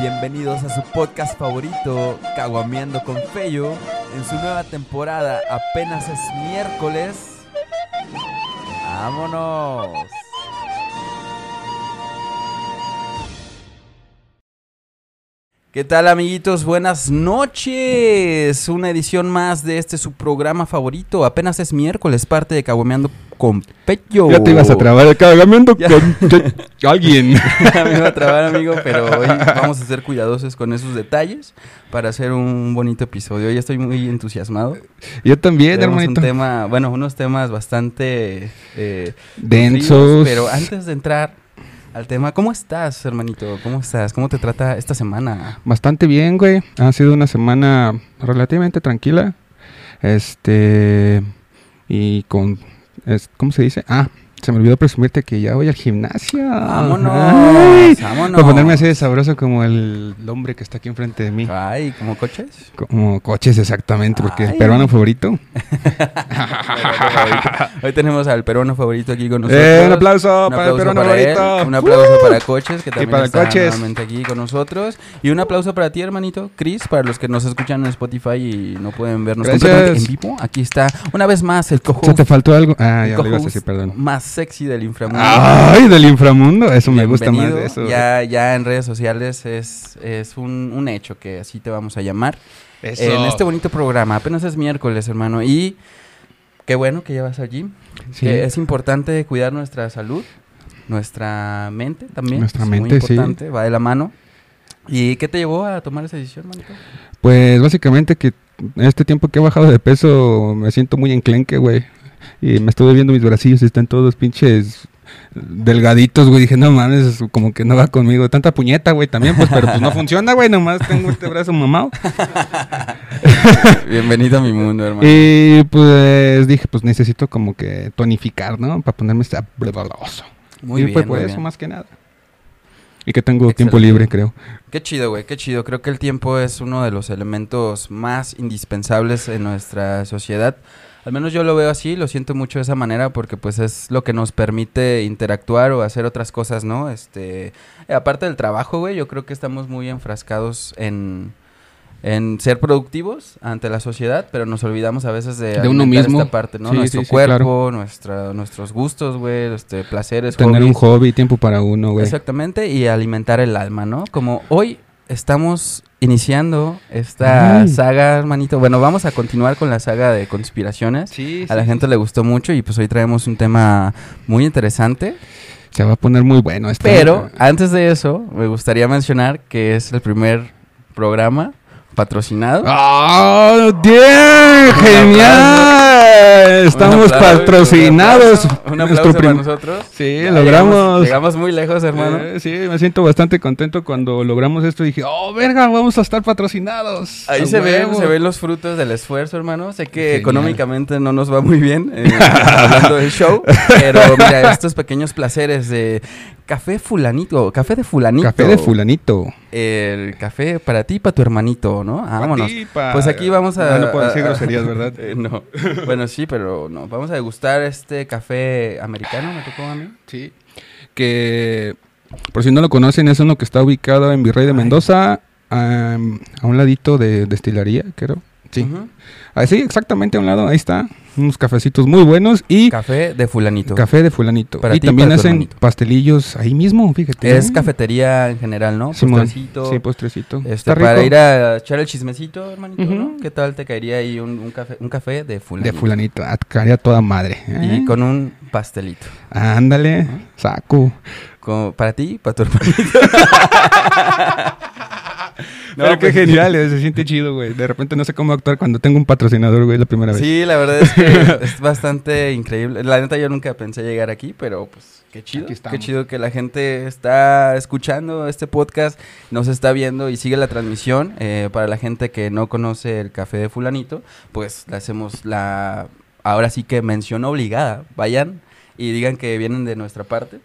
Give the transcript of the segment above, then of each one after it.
Bienvenidos a su podcast favorito, Caguameando con Fello, en su nueva temporada. Apenas es miércoles. ¡Vámonos! ¿Qué tal amiguitos? Buenas noches. Una edición más de este su programa favorito. Apenas es miércoles, parte de Caguameando con Pello. Ya te ibas a trabar, caguameando con alguien. Ya me iba a trabar, amigo, pero hoy vamos a ser cuidadosos con esos detalles para hacer un bonito episodio. Hoy estoy muy entusiasmado. Yo también, Tenemos un hermanito. tema, bueno, unos temas bastante eh, Densos. Pero antes de entrar al tema, ¿cómo estás, hermanito? ¿Cómo estás? ¿Cómo te trata esta semana? Bastante bien, güey. Ha sido una semana relativamente tranquila. Este. Y con. es- ¿Cómo se dice? Ah, se me olvidó presumirte que ya voy al gimnasio. Vámonos, Ay, vámonos. Para ponerme así de sabroso como el hombre que está aquí enfrente de mí. Ay, ¿como coches? Como coches, exactamente, porque Ay. el peruano favorito. Hoy tenemos al peruano favorito aquí con nosotros. Eh, un aplauso Un para el peruano para él, favorito. un aplauso para Coches, que también para está Coches. nuevamente aquí con nosotros. Y un aplauso para ti, hermanito, Chris, para los que nos escuchan en Spotify y no pueden vernos completamente en vivo. Aquí está, una vez más, el cojo ¿Se te faltó algo? Ah, ya lo ibas a decir, perdón. más sexy del inframundo. Ay, del inframundo. Eso me gusta más de eso. Ya, ya en redes sociales es, es un, un hecho que así te vamos a llamar. En este bonito programa. Apenas es miércoles, hermano. Y qué bueno que ya vas al gym. Sí. Que es importante cuidar nuestra salud, nuestra mente también. Nuestra es mente, muy sí. importante, va de la mano. ¿Y qué te llevó a tomar esa decisión, manito? Pues básicamente que en este tiempo que he bajado de peso me siento muy enclenque, güey. Y me estuve viendo mis bracillos y están todos pinches delgaditos, güey. Dije, no mames, como que no va conmigo. Tanta puñeta, güey, también, pues, pero pues no funciona, güey. Nomás tengo este brazo mamado. Bienvenido a mi mundo, hermano. Y pues dije, pues necesito como que tonificar, ¿no? Para ponerme sabroso. Muy y bien, fue por muy eso bien. más que nada. Y que tengo tiempo libre, creo. Qué chido, güey, qué chido. Creo que el tiempo es uno de los elementos más indispensables en nuestra sociedad. Al menos yo lo veo así, lo siento mucho de esa manera porque pues es lo que nos permite interactuar o hacer otras cosas, ¿no? Este, eh, aparte del trabajo, güey, yo creo que estamos muy enfrascados en en ser productivos ante la sociedad, pero nos olvidamos a veces de, De uno mismo. esta parte, ¿no? Sí, Nuestro sí, sí, cuerpo, claro. nuestra, nuestros gustos, güey, este, placeres, Tener un hobby, tiempo para uno, güey. Exactamente, y alimentar el alma, ¿no? Como hoy estamos iniciando esta Ay. saga, hermanito. Bueno, vamos a continuar con la saga de conspiraciones. Sí, A la gente le gustó mucho y pues hoy traemos un tema muy interesante. Se va a poner muy bueno este. Pero antes de eso, me gustaría mencionar que es el primer programa patrocinado. ¡Oh, bien! ¡Genial! Estamos patrocinados. Un aplauso, un aplauso para nosotros. Sí, Ya logramos. Llegamos, llegamos muy lejos, hermano. Eh, sí, me siento bastante contento cuando logramos esto. Dije, ¡oh, verga! Vamos a estar patrocinados. Ahí se ven, se ven los frutos del esfuerzo, hermano. Sé que Genial. económicamente no nos va muy bien eh, hablando del show, pero mira, estos pequeños placeres de café fulanito, café de fulanito. Café de fulanito. El café para ti y para tu hermanito, ¿no? Ah, vámonos. Pa' ti, pa- Pues aquí vamos a... Ah, no puedo decir groserías, ¿verdad? Eh, no. Bueno, sí, pero no. Vamos a degustar este café americano, me tocó a mí. Sí. Que, por si no lo conocen, es uno que está ubicado en Virrey de Ay. Mendoza, am, a un ladito de destilería, creo. Sí. Ujú. Ah, sí, exactamente a un lado, ahí está. Unos cafecitos muy buenos y Café de fulanito. café de fulanito. Para y ti también para hacen pastelillos ahí mismo, fíjate. Es ¿eh? cafetería en general, ¿no? Simón. Postrecito. Sí, postrecito. Este, Está para rico. ir a echar el chismecito, hermanito. ¿no? ¿Qué tal te caería ahí un, un café, un café de fulanito? De fulanito. Ah, caería toda madre. ¿eh? Y con un pastelito. Ándale, Ajá. saco. Como para ti para tu hermanito. No, Pero qué pues, genial, eh, se siente chido, güey. De repente no sé cómo actuar cuando tengo un patrocinador, güey, la primera vez. Sí, la verdad es que es bastante increíble. La neta yo nunca pensé llegar aquí, pero pues qué chido. Qué chido que la gente está escuchando este podcast, nos está viendo y sigue la transmisión. Eh, para la gente que no conoce el café de fulanito, pues le hacemos la, ahora sí que mención obligada. Vayan y digan que vienen de nuestra parte.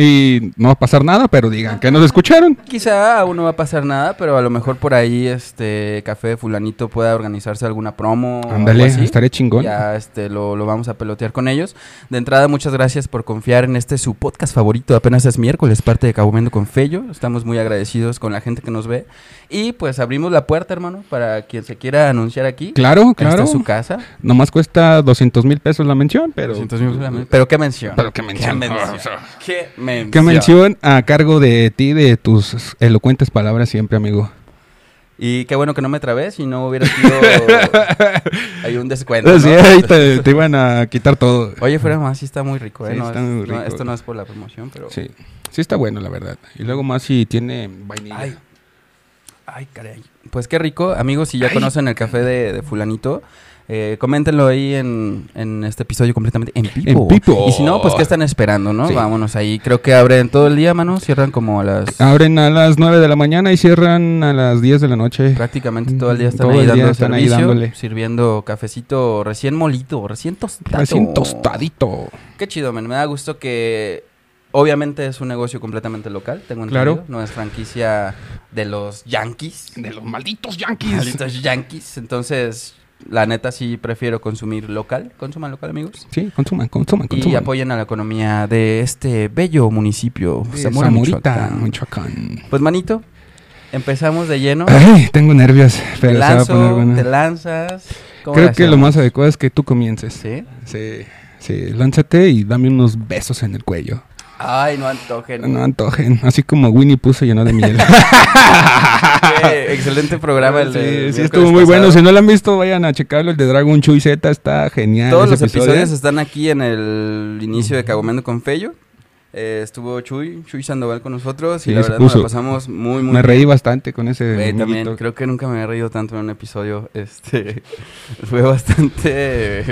Y no va a pasar nada, pero digan que nos escucharon. Quizá aún no va a pasar nada, pero a lo mejor por ahí este Café de Fulanito pueda organizarse alguna promo. Ándale, estaré chingón. Ya este, lo, lo vamos a pelotear con ellos. De entrada, muchas gracias por confiar en este su podcast favorito. Apenas es miércoles, parte de Cabomendo con Fello. Estamos muy agradecidos con la gente que nos ve. Y pues abrimos la puerta, hermano, para quien se quiera anunciar aquí. Claro, Esta claro. es su casa. Nomás cuesta 200 mil pesos la mención, pero... 200 mil pesos. Pero qué mención. Pero qué mención. Qué mención. Qué mención. Qué mención a cargo de ti, de tus elocuentes palabras siempre, amigo. Y qué bueno que no me trabé, si no hubiera sido. hay un descuento. ¿no? Sí, ahí te, te iban a quitar todo. Oye, fuera más, sí está muy rico, ¿eh? Sí, No está es- muy no, rico. esto no es por la promoción, pero. Sí, sí está bueno, la verdad. Y luego más si tiene vainilla. Ay. Ay, caray. Pues qué rico. Amigos, si ya conocen el café de, de Fulanito, eh, coméntenlo ahí en, en este episodio completamente en vivo. En vivo. Y si no, pues ¿qué están esperando, no? Sí. Vámonos ahí. Creo que abren todo el día, mano. Cierran como a las... Abren a las 9 de la mañana y cierran a las 10 de la noche. Prácticamente todo el día están ahí el día dando están ahí servicio, dándole. sirviendo cafecito recién molido, recién tostado. Recién tostadito. Qué chido, men. Me da gusto que obviamente es un negocio completamente local, tengo entendido. Claro. No es franquicia de los Yankees. De los malditos yankees. Malditos Yankees. Entonces, la neta sí prefiero consumir local. Consuman local, amigos. Sí, consuman, consuman, Y consuman. apoyen a la economía de este bello municipio, De Zamora, Zamorita, Michoacán. Michoacán. Pues, manito, empezamos de lleno. Ay, tengo nervios, Te pero se va a poner bueno. te lanzas. ¿Cómo Creo que lo más adecuado es que tú comiences. ¿Sí? Sí, sí, lánzate y dame unos besos en el cuello. Ay, no antojen. No antojen, así como Winnie puso llenó de miel. Qué excelente programa el de sí, sí, estuvo muy bueno. Si no lo han visto, vayan a checarlo. El de Dragon Chuy Z está genial. Todos los episodio. episodios están aquí en el inicio de Cagomendo con Fello. Eh, estuvo Chuy, Chuy Sandoval con nosotros y Sí, la verdad nos la pasamos muy, muy Me reí bastante con ese. Güey, también, creo que nunca me había reído tanto en un episodio. Este fue bastante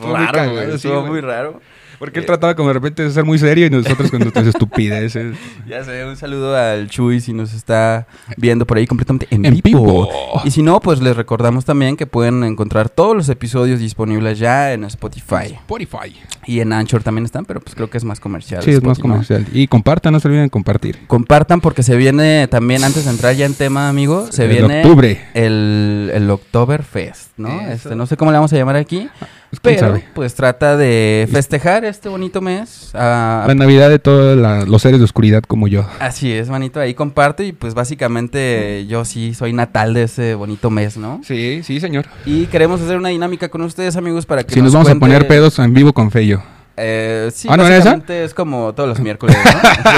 muy raro, cagado, güey, sí, estuvo muy raro. Porque él Eh, trataba como de repente de ser muy serio y nosotros con nuestras estupideces. Ya sé, un saludo al Chuy si nos está viendo por ahí completamente en, En vivo. vivo. Y si no, pues les recordamos también que pueden encontrar todos los episodios disponibles ya en Spotify. Spotify. Y en Anchor también están, pero pues creo que es más comercial. Sí, es más Spotify, ¿no? comercial. Y compartan, no se olviden de compartir. Compartan porque se viene también, antes de entrar ya en tema, amigo, se El viene octubre. el, el Oktoberfest, ¿no? Eso. Este, no sé cómo le vamos a llamar aquí, Pues, ¿quién pero sabe? pues trata de festejar este bonito mes. ah, La Navidad de todos los seres de oscuridad como yo. así es, manito, ahí comparte y pues básicamente yo sí soy natal de ese bonito mes, ¿no? Sí, sí, señor. Y queremos hacer una dinámica con ustedes, amigos, para que Si nos vamos a poner pedos en vivo con Fello. Eh, sí, ¿Ah, no era esa? básicamente es como todos los miércoles,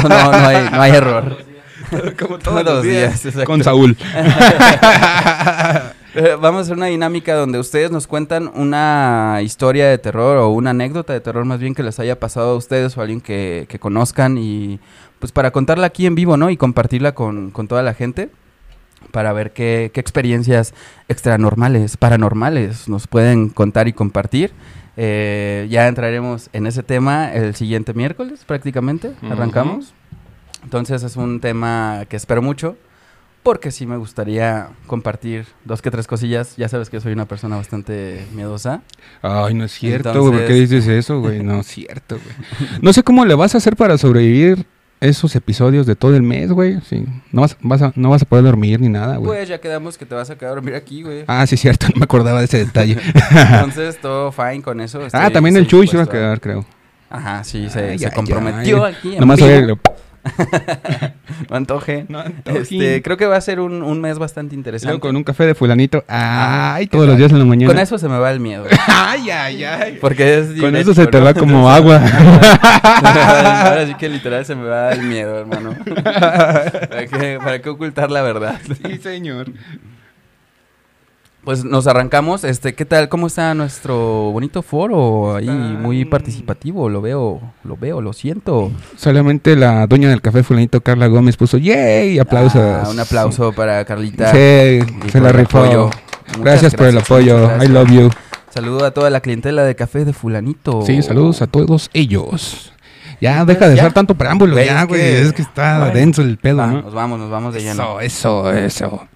¿no? no, no hay, no hay error. Como todos los días, exacto. Con Saúl. Eh, Vamos a hacer una dinámica donde ustedes nos cuentan una historia de terror o una anécdota de terror más bien que les haya pasado a ustedes o a alguien que, que conozcan y pues para contarla aquí en vivo, ¿no? Y compartirla con, con toda la gente para ver qué, qué experiencias extranormales, paranormales nos pueden contar y compartir. Eh, ya entraremos en ese tema el siguiente miércoles prácticamente, Ujú. arrancamos. Entonces es un tema que espero mucho porque sí me gustaría compartir dos que tres cosillas. Ya sabes que soy una persona bastante miedosa. Ay, no es cierto, Entonces- güey. ¿Por qué dices eso, güey? No es cierto, güey. No sé cómo le vas a hacer para sobrevivir esos episodios de todo el mes, güey. Sí. No vas, vas a, no vas a poder dormir ni nada, güey. Pues ya quedamos que te vas a quedar a dormir aquí, güey. Ah, sí, cierto. No me acordaba de ese detalle. Entonces todo fine con eso. ah, también el Chuy se iba a quedar, creo. Ajá, sí, se, Ay, se comprometió aquí. Nomás oye, No antoje. No Este, creo que va a ser un, un mes bastante interesante. Luego con un café de fulanito. Ay, ¿qué todos los días en la mañana. Con eso se me va el miedo. Ay, ay, ay. Porque es Con eso se te va como agua. Ahora sí que literal se me va el miedo, hermano. ¿Para qué, para qué ocultar la verdad? sí, señor. Pues nos arrancamos. Este, ¿qué tal? ¿Cómo está nuestro bonito foro? Ahí Está- muy participativo. Lo veo, lo veo, lo siento. Solamente la dueña del café fulanito, Carla Gómez, puso ¡Yay! Aplausos. Ah, un aplauso para Carlita. Sí, se por la rifó. Gracias por el apoyo. I love you. Saludo a toda la clientela de café de fulanito. Sí, saludos a todos ellos. Ya, Pues, deja de ya. ser tanto preámbulo, Güey, ya, es güey. que- Es que está denso el pedo, Va, ¿no? Nos vamos, nos vamos de lleno. Eso, eso, eso.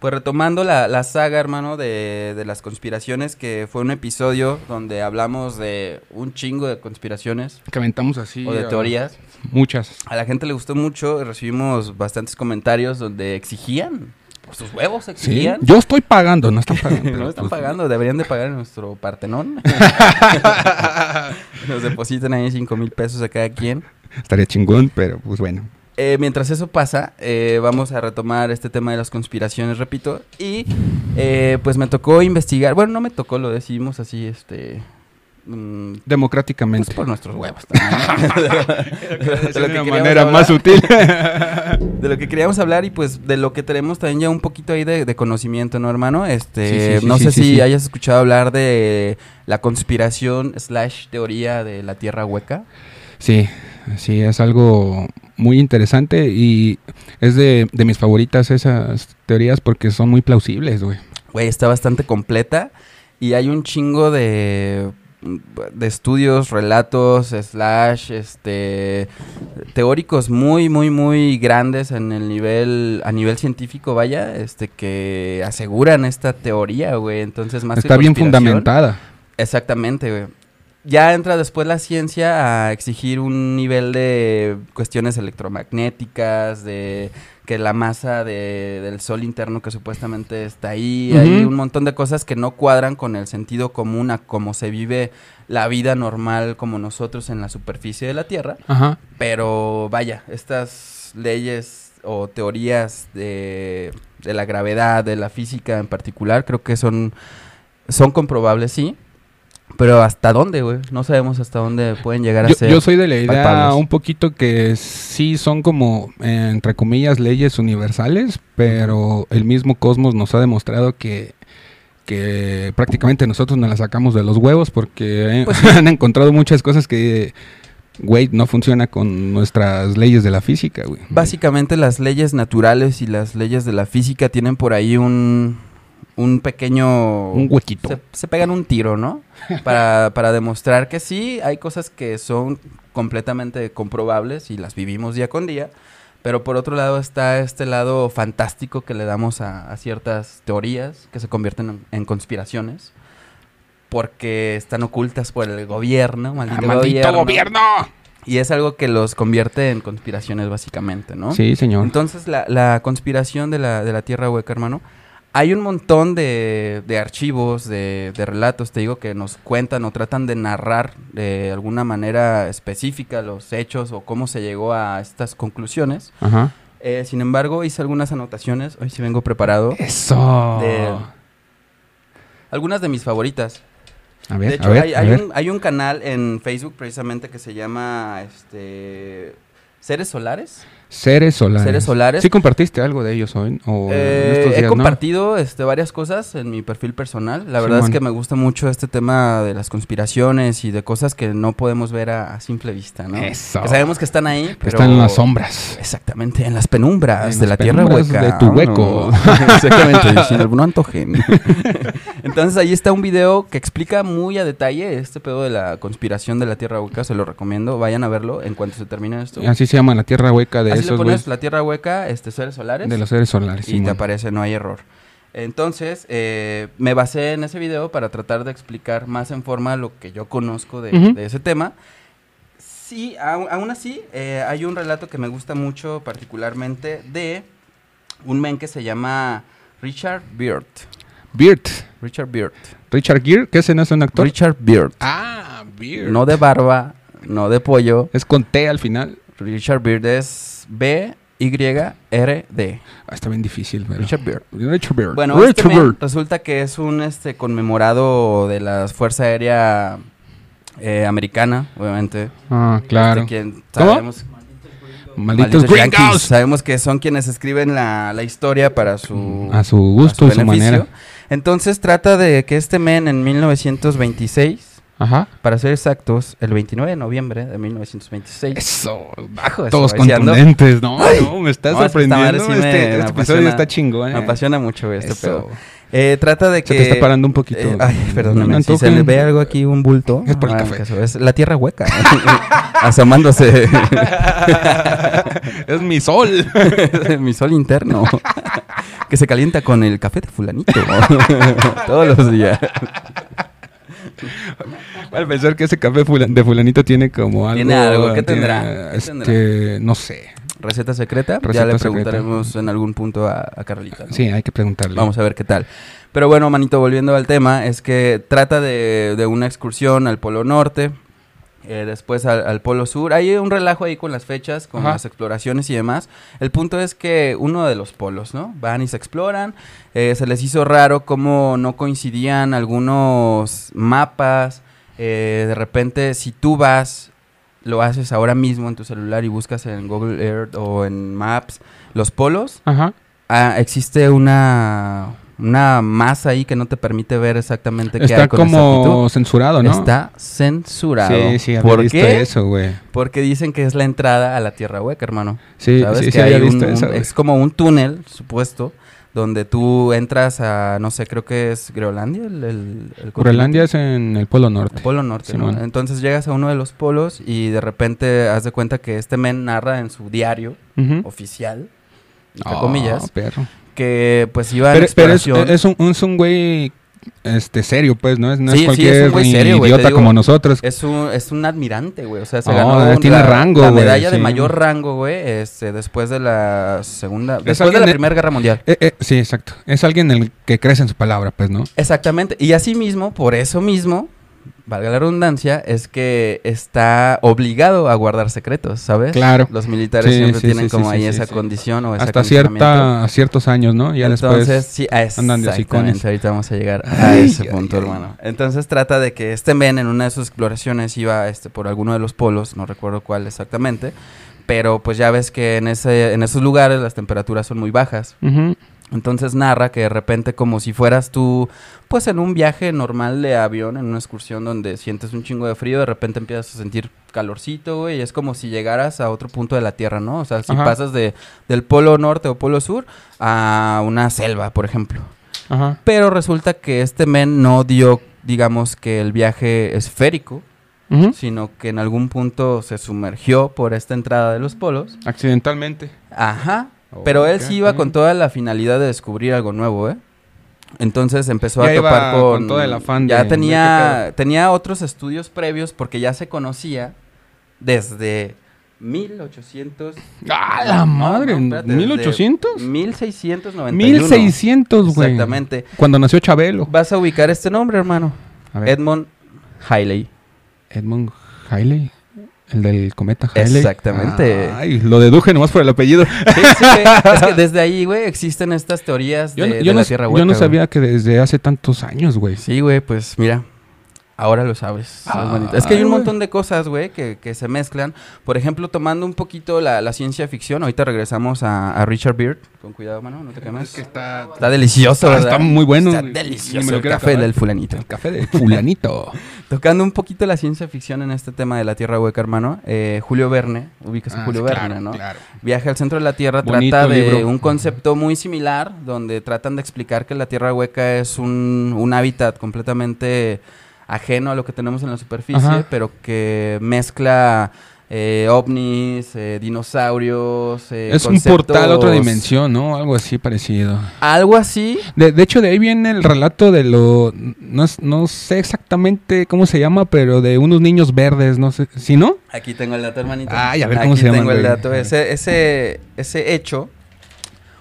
Pues retomando la, la saga, hermano, de, de las conspiraciones, que fue un episodio donde hablamos de un chingo de conspiraciones Que aventamos así. o de a- teorías. Muchas. A la gente le gustó mucho, recibimos bastantes comentarios donde exigían, sus huevos Sí. exigían. Yo estoy pagando, no están pagando. no están pues, pagando, deberían de pagar en nuestro Partenón. Nos depositan ahí 5 mil pesos a cada quien. Estaría chingón, pero pues bueno. Eh, mientras eso pasa, eh, vamos a retomar este tema de las conspiraciones, repito. Y eh, pues me tocó investigar. Bueno, no me tocó, lo decidimos así, este. mm, pues Democráticamente. por nuestros huevos también. ¿no? de, una manera hablar, más sutil. De lo que queríamos hablar y pues de lo que tenemos también ya un poquito ahí de, de conocimiento, ¿no, hermano? Este, Sí, sí, sí, no sí, sé si hayas escuchado hablar de la conspiración slash teoría de la Tierra hueca. Sí, sí, es algo muy interesante y es de, de mis favoritas esas teorías porque son muy plausibles, güey. Güey, está bastante completa y hay un chingo de, de estudios, relatos, slash, este, teóricos muy, muy, muy grandes en el nivel, a nivel científico, vaya, este, que aseguran esta teoría, güey. Entonces, más que Está bien fundamentada. Exactamente, güey. Ya entra después la ciencia a exigir un nivel de cuestiones electromagnéticas, de que la masa de- del sol interno que supuestamente está ahí, hay un montón de cosas que no cuadran con el sentido común a cómo se vive la vida normal como nosotros en la superficie de la Tierra. Ajá. Pero vaya, estas leyes o teorías de, de la gravedad, de la física en particular, creo que son, son comprobables, sí. Pero ¿hasta dónde, güey? No sabemos hasta dónde pueden llegar a Yo, ser. yo soy de la idea palpables. un poquito que sí son como, eh, entre comillas, leyes universales, pero el mismo cosmos nos ha demostrado que, que prácticamente nosotros nos las sacamos de los huevos porque eh, Pues han encontrado muchas cosas que, güey, no funciona con nuestras leyes de la física, güey. Básicamente las leyes naturales y las leyes de la física tienen por ahí un, un pequeño... Un huequito. se, se pegan un tiro, ¿no? Para, para demostrar que sí, hay cosas que son completamente comprobables y las vivimos día con día. Pero por otro lado está este lado fantástico que le damos a, a ciertas teorías que se convierten en, en conspiraciones. Porque están ocultas por el gobierno, maldito, ¡Ah, ¡Maldito gobierno. gobierno! Y es algo que los convierte en conspiraciones básicamente, ¿no? Sí, señor. Entonces, la, la conspiración de la, de la Tierra Hueca, hermano, hay un montón de, de archivos, de, de relatos, te digo, que nos cuentan o tratan de narrar de alguna manera específica los hechos o cómo se llegó a estas conclusiones. Ajá. Eh, sin embargo, hice algunas anotaciones, hoy sí vengo preparado, Eso. De- algunas de mis favoritas. A ver, de hecho, a ver, hay, a hay ver. un, hay un canal en Facebook precisamente que se llama este, Seres Solares. Seres solares. Seres solares. ¿Sí compartiste algo de ellos hoy? O en Eh, he compartido este, varias cosas en mi perfil personal. La verdad es que me gusta mucho este tema de las conspiraciones y de cosas que no podemos ver a, a simple vista, ¿no? Eso. Que sabemos que están ahí, Que pero... Están en las sombras. Exactamente, en las penumbras En de las la tierra hueca. de tu hueco. No, Exactamente, sin algún antojen. Entonces ahí está un video que explica muy a detalle este pedo de la conspiración de la tierra hueca. Se lo recomiendo, vayan a verlo en cuanto se termine esto. Así se llama la tierra hueca de Así le pones la tierra hueca, este, seres solares. De los seres solares. y te aparece, no hay error. Entonces, eh, me basé en ese video para tratar de explicar más en forma lo que yo conozco de ese tema. Sí, aún, aún así, eh, hay un relato que me gusta mucho, particularmente de un men que se llama Richard Beard. Beard. Richard Beard. Richard Gere, que ese no es un actor. Richard Beard. Ah, Beard. No de barba, no de pollo. Es con T al final. Richard Beard es B-Y-R-D. Ah, está bien difícil, pero. Richard Beard. Richard Beard. Bueno, Richard este Beard. resulta que es un este conmemorado de la Fuerza Aérea eh, Americana, obviamente. Ah, claro. Este, quien ¿Cómo? sabemos, Malditos, malditos yankees, sabemos que son quienes escriben la, la historia para su A su gusto a y su beneficio. manera. Entonces trata de que este men en 1926, Ajá. para ser exactos, el 29 de noviembre de 1926, Eso. bajo Todos contundentes. No, no, me estás No, es que esta madre sorprendiendo. sí me- este me este episodio está chingón. me eh. apasiona mucho este Eso. pedo. Eh, trata de Se que te está parando un poquito. Eh, ay, No perdóname. me si se le ve algo aquí, un bulto. Es por el no café. caso, Es la tierra hueca. asomándose. es mi sol. Mi sol interno. que se calienta con el café de fulanito. Todos los días. Al pensar que ese café fulan- de fulanito tiene como algo... Tiene algo, ¿qué tiene, tendrá? ¿Qué Este, no sé. Receta secreta. ya Receta le secreta. preguntaremos en algún punto a, a Carlita. ¿no? Sí, hay que preguntarle. Vamos a ver qué tal. Pero bueno, manito, volviendo al tema, es que trata de, de una excursión al Polo Norte, eh, después al, al Polo Sur. Hay un relajo ahí con las fechas, con Ajá. las exploraciones y demás. El punto es que uno de los polos, ¿no? Van y se exploran. Eh, se les hizo raro cómo no coincidían algunos mapas. Eh, de repente, si tú vas, lo haces ahora mismo en tu celular y buscas en Google Earth o en Maps los polos, Ajá. Ah, existe una una masa ahí que no te permite ver exactamente qué Está hay con como exactitud. censurado, ¿no? Está censurado. Sí, sí, había ¿Por visto qué? eso, güey. Porque dicen que es la entrada a la Tierra Hueca, hermano. Sí, ¿Sabes? sí, que sí, había hay visto un- eso, un- es como un túnel, supuesto, donde tú entras a, no sé, creo que es Groenlandia, el, el, el Groenlandia es en el Polo Norte. Polo Norte, ¿no? Entonces llegas a uno de los polos y de repente haz de cuenta que este men narra en su diario oficial, entre Oh, comillas, perro. Que pues iba Pero, en pero es, es un, es un güey este, serio, pues, ¿no? Es, no Sí, sí, es es cualquier un güey serio, güey, te idiota digo. como nosotros. Es un, es un admirante, güey. O sea, se No, ganó tiene la, rango, la güey, medalla de sí. mayor rango, güey, este, después de la segunda, después de la Primera Guerra Mundial. Eh, eh, sí, exacto. Es alguien el que crece en su palabra, pues, ¿no? Exactamente. Y así mismo, por eso mismo, valga la redundancia, es que está obligado a guardar secretos, ¿sabes? Claro. Los militares Sí, siempre sí, tienen sí, como ahí esa condición o ese Hasta cierta, ciertos años, ¿no? Ya Entonces, después. sí, andan de exactamente. Ahorita vamos a llegar a Ay, ese punto, ay. hermano. Entonces trata de que este men en una de sus exploraciones iba este, por alguno de los polos, no recuerdo cuál exactamente, pero pues ya ves que en, ese, en esos lugares las temperaturas son muy bajas. Entonces narra que de repente como si fueras tú, pues en un viaje normal de avión, en una excursión donde sientes un chingo de frío, de repente empiezas a sentir calorcito, güey, y es como si llegaras a otro punto de la Tierra, ¿no? O sea, si Ajá. pasas de, del polo norte o polo sur a una selva, por ejemplo. Ajá. Pero resulta que este men no dio, digamos, que el viaje esférico, sino que en algún punto se sumergió por esta entrada de los polos. Accidentalmente. Ajá. Oh, Pero él sí iba con toda la finalidad de descubrir algo nuevo, ¿eh? Entonces empezó Ya a iba topar con... con todo el afán ya de- de qué tenía, tenía otros estudios previos porque ya se conocía desde 1800... ¡Ah, la madre! no, espérate, desde ¿1600? 1691. 1600, güey. Exactamente. Cuando nació Chabelo. Vas a ubicar este nombre, hermano. A ver. Edmond Halley. Edmund. El del cometa Haley. Exactamente. Ay, lo deduje nomás por el apellido. Sí, sí, güey. es que desde ahí, güey, existen estas teorías de, Yo, no- de yo la no, Tierra yo Hueca. no güey. sabía que desde hace tantos años, güey. Sí, güey, pues mira, ahora lo sabes. Ah, es que hay un montón de cosas, güey, que, que se mezclan. Por ejemplo, tomando un poquito la, la ciencia ficción, ahorita regresamos a, a Richard Beard. Con cuidado, mano, no te quemes. está, Está delicioso, Ah, ¿verdad? está muy bueno. Está delicioso el café acabar. del fulanito. el café de fulanito. Tocando un poquito la ciencia ficción en este tema de la Tierra Hueca, hermano. eh, Julio Verne, ubicas a Ah, Julio claro, Verne, ¿no? claro. Viaje al centro de la Tierra Bonito trata de libro. un concepto muy similar, donde tratan de explicar que la Tierra hueca es un, un hábitat completamente ajeno a lo que tenemos en la superficie, Ajá. pero que mezcla eh, ovnis, eh, dinosaurios. eh, Es un portal a otra dimensión, ¿no? Algo así parecido. Algo así. De, de hecho, de ahí viene el relato de lo... No, es- no sé exactamente cómo se llama, pero de unos niños verdes, no sé. ¿Sí, no? Aquí tengo el dato, hermanito. Ay, a ver cómo Aquí se llaman, tengo el dato. Ese, ese, ese hecho,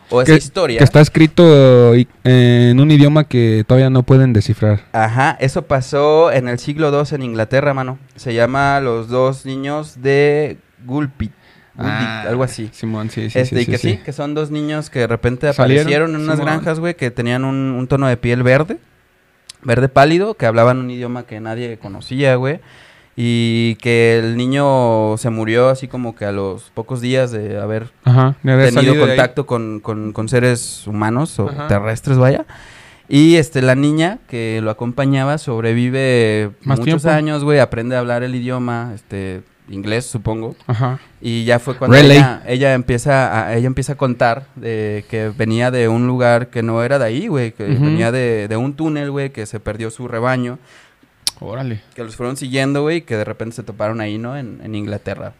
o esa Que- historia. Que está escrito en un idioma que todavía no pueden descifrar. Ajá, eso pasó en el siglo II en Inglaterra, mano. Se llama Los dos niños de Gulpit. Ah, algo así. Simón, sí, sí, este, sí, y que sí, sí, sí. que son dos niños que de repente Salieron, aparecieron en unas Simón. granjas, güey, que tenían un, un tono de piel verde, verde pálido, que hablaban un idioma que nadie conocía, güey. Y que el niño se murió así como que a los pocos días de haber Ajá, tenido contacto con, con- con seres humanos o Ajá. terrestres, vaya. Y este, la niña que lo acompañaba sobrevive Más muchos tiempo. años, güey, aprende a hablar el idioma, este, inglés, supongo. Ajá. Y ya fue cuando ella, ella empieza a, ella empieza a contar de que venía de un lugar que no era de ahí, güey, que venía de, de un túnel, güey, que se perdió su rebaño, Órale. que los fueron siguiendo, güey, que de repente se toparon ahí, ¿no? En, en Inglaterra.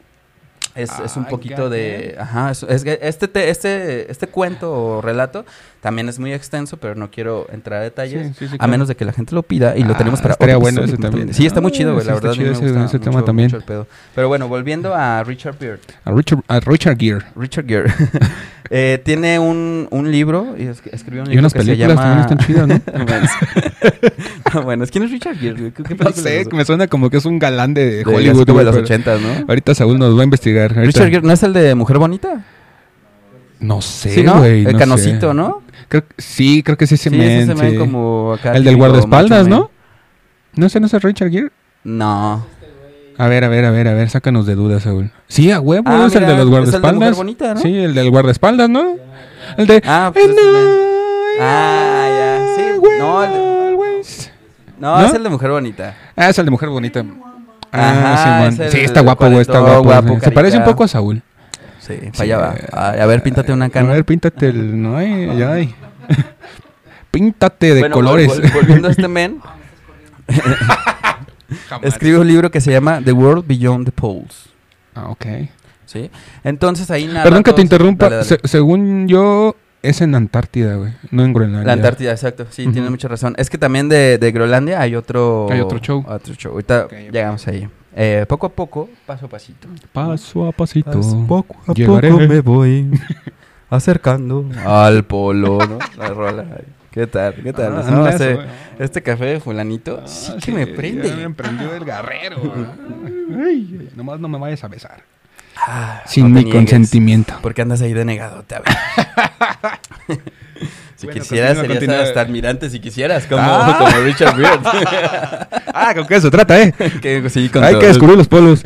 Es, es un Ah, poquito de... Ajá, es, es este, te- este, este cuento o relato también es muy extenso, pero no quiero entrar a detalles. Sí, sí, sí, A claro. menos de que la gente lo pida y lo Ah, tenemos para estaría bueno ese también. Sí, está muy chido, Ah, güey. La verdad, chido ese- gusta ese mucho- tema también. mucho el pedo. Pero bueno, volviendo a Richard Beard. A Richard, a Richard Gere. Richard Gere. Eh, tiene un, un libro y es- escribió un Y libro unas que se películas llama... también están chidas, ¿no? bueno, no, bueno, ¿quién es Richard Gere? ¿Qué, qué No sé, es? me suena como que es un galán de De- Hollywood. de los ochentas, ¿no? Ahorita Saúl nos va a investigar. Richard Gere, ¿no es el de Mujer Bonita? No sé, Sí, ¿no? güey. el no canocito, sé. ¿no? Creo- sí, creo que sí se sí, men, ese sí. como acá El del guardaespaldas, ¿no? No sé, no es el Richard Gere. No. A ver, a ver, a ver, a ver, sácanos de dudas, Saúl. Sí, a huevo, Ah, es el de los es el de guardaespaldas. Mujer Bonita, ¿no? Sí, el del guardaespaldas, ¿no? El de... Ah, pues Ah, ya, sí. No, el de- No, ¿No? es el de Mujer Bonita. Ah, es el de Mujer Bonita. Ajá, Ah, es el Sí, está guapo, güey, está guapo. guapo, Se parece un poco a Saúl. Sí, para Sí, allá va. eh, a ver, píntate una A cana. ver, píntate el... No, ay, ay, ay. Píntate de Bueno, colores. vol- vol- volviendo a este men, escribe un libro que se llama The World Beyond the Poles. Ah, ok. ¿Sí? Entonces ahí narra Perdón que te interrumpa. Dale, dale. Se- según yo, es en Antártida, güey. No en Groenlandia. La Antártida, exacto. Sí, Ujú. tienes mucha razón. Es que también de, de Groenlandia hay otro... Hay otro show. Otro show. Ahorita llegamos ahí. Eh, poco a poco, paso a pasito. Paso a pasito. poco a Llegaré. poco me voy acercando al polo, ¿no? La rola. ¿Qué tal? ¿Qué tal? Ah, No, este, este café de fulanito sí Ah, que me prende. me prendió el guerrero. Nomás no me vayas a besar. Ah, Sin no te mi niegues. consentimiento. Porque andas ahí de negadote, a ver. si Bueno, quisieras, continúa, serías hasta admirante si quisieras, como, Ah. como Richard Beard. Ah, con qué eso trata, ¿eh? que, sí, con Hay que descubrir los polos.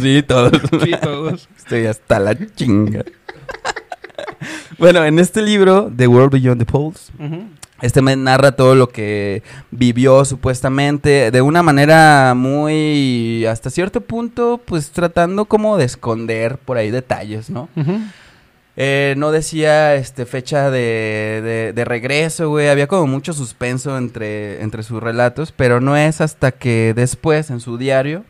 sí, todos. sí, todos. Estoy hasta la chinga. bueno, en este libro, The World Beyond the Poles, este me narra todo lo que vivió supuestamente de una manera muy, hasta cierto punto, pues tratando como de esconder por ahí detalles, ¿no? Eh, no decía este fecha de, de- de regreso, güey. Había como mucho suspenso entre, entre sus relatos, pero no es hasta que después, en su diario,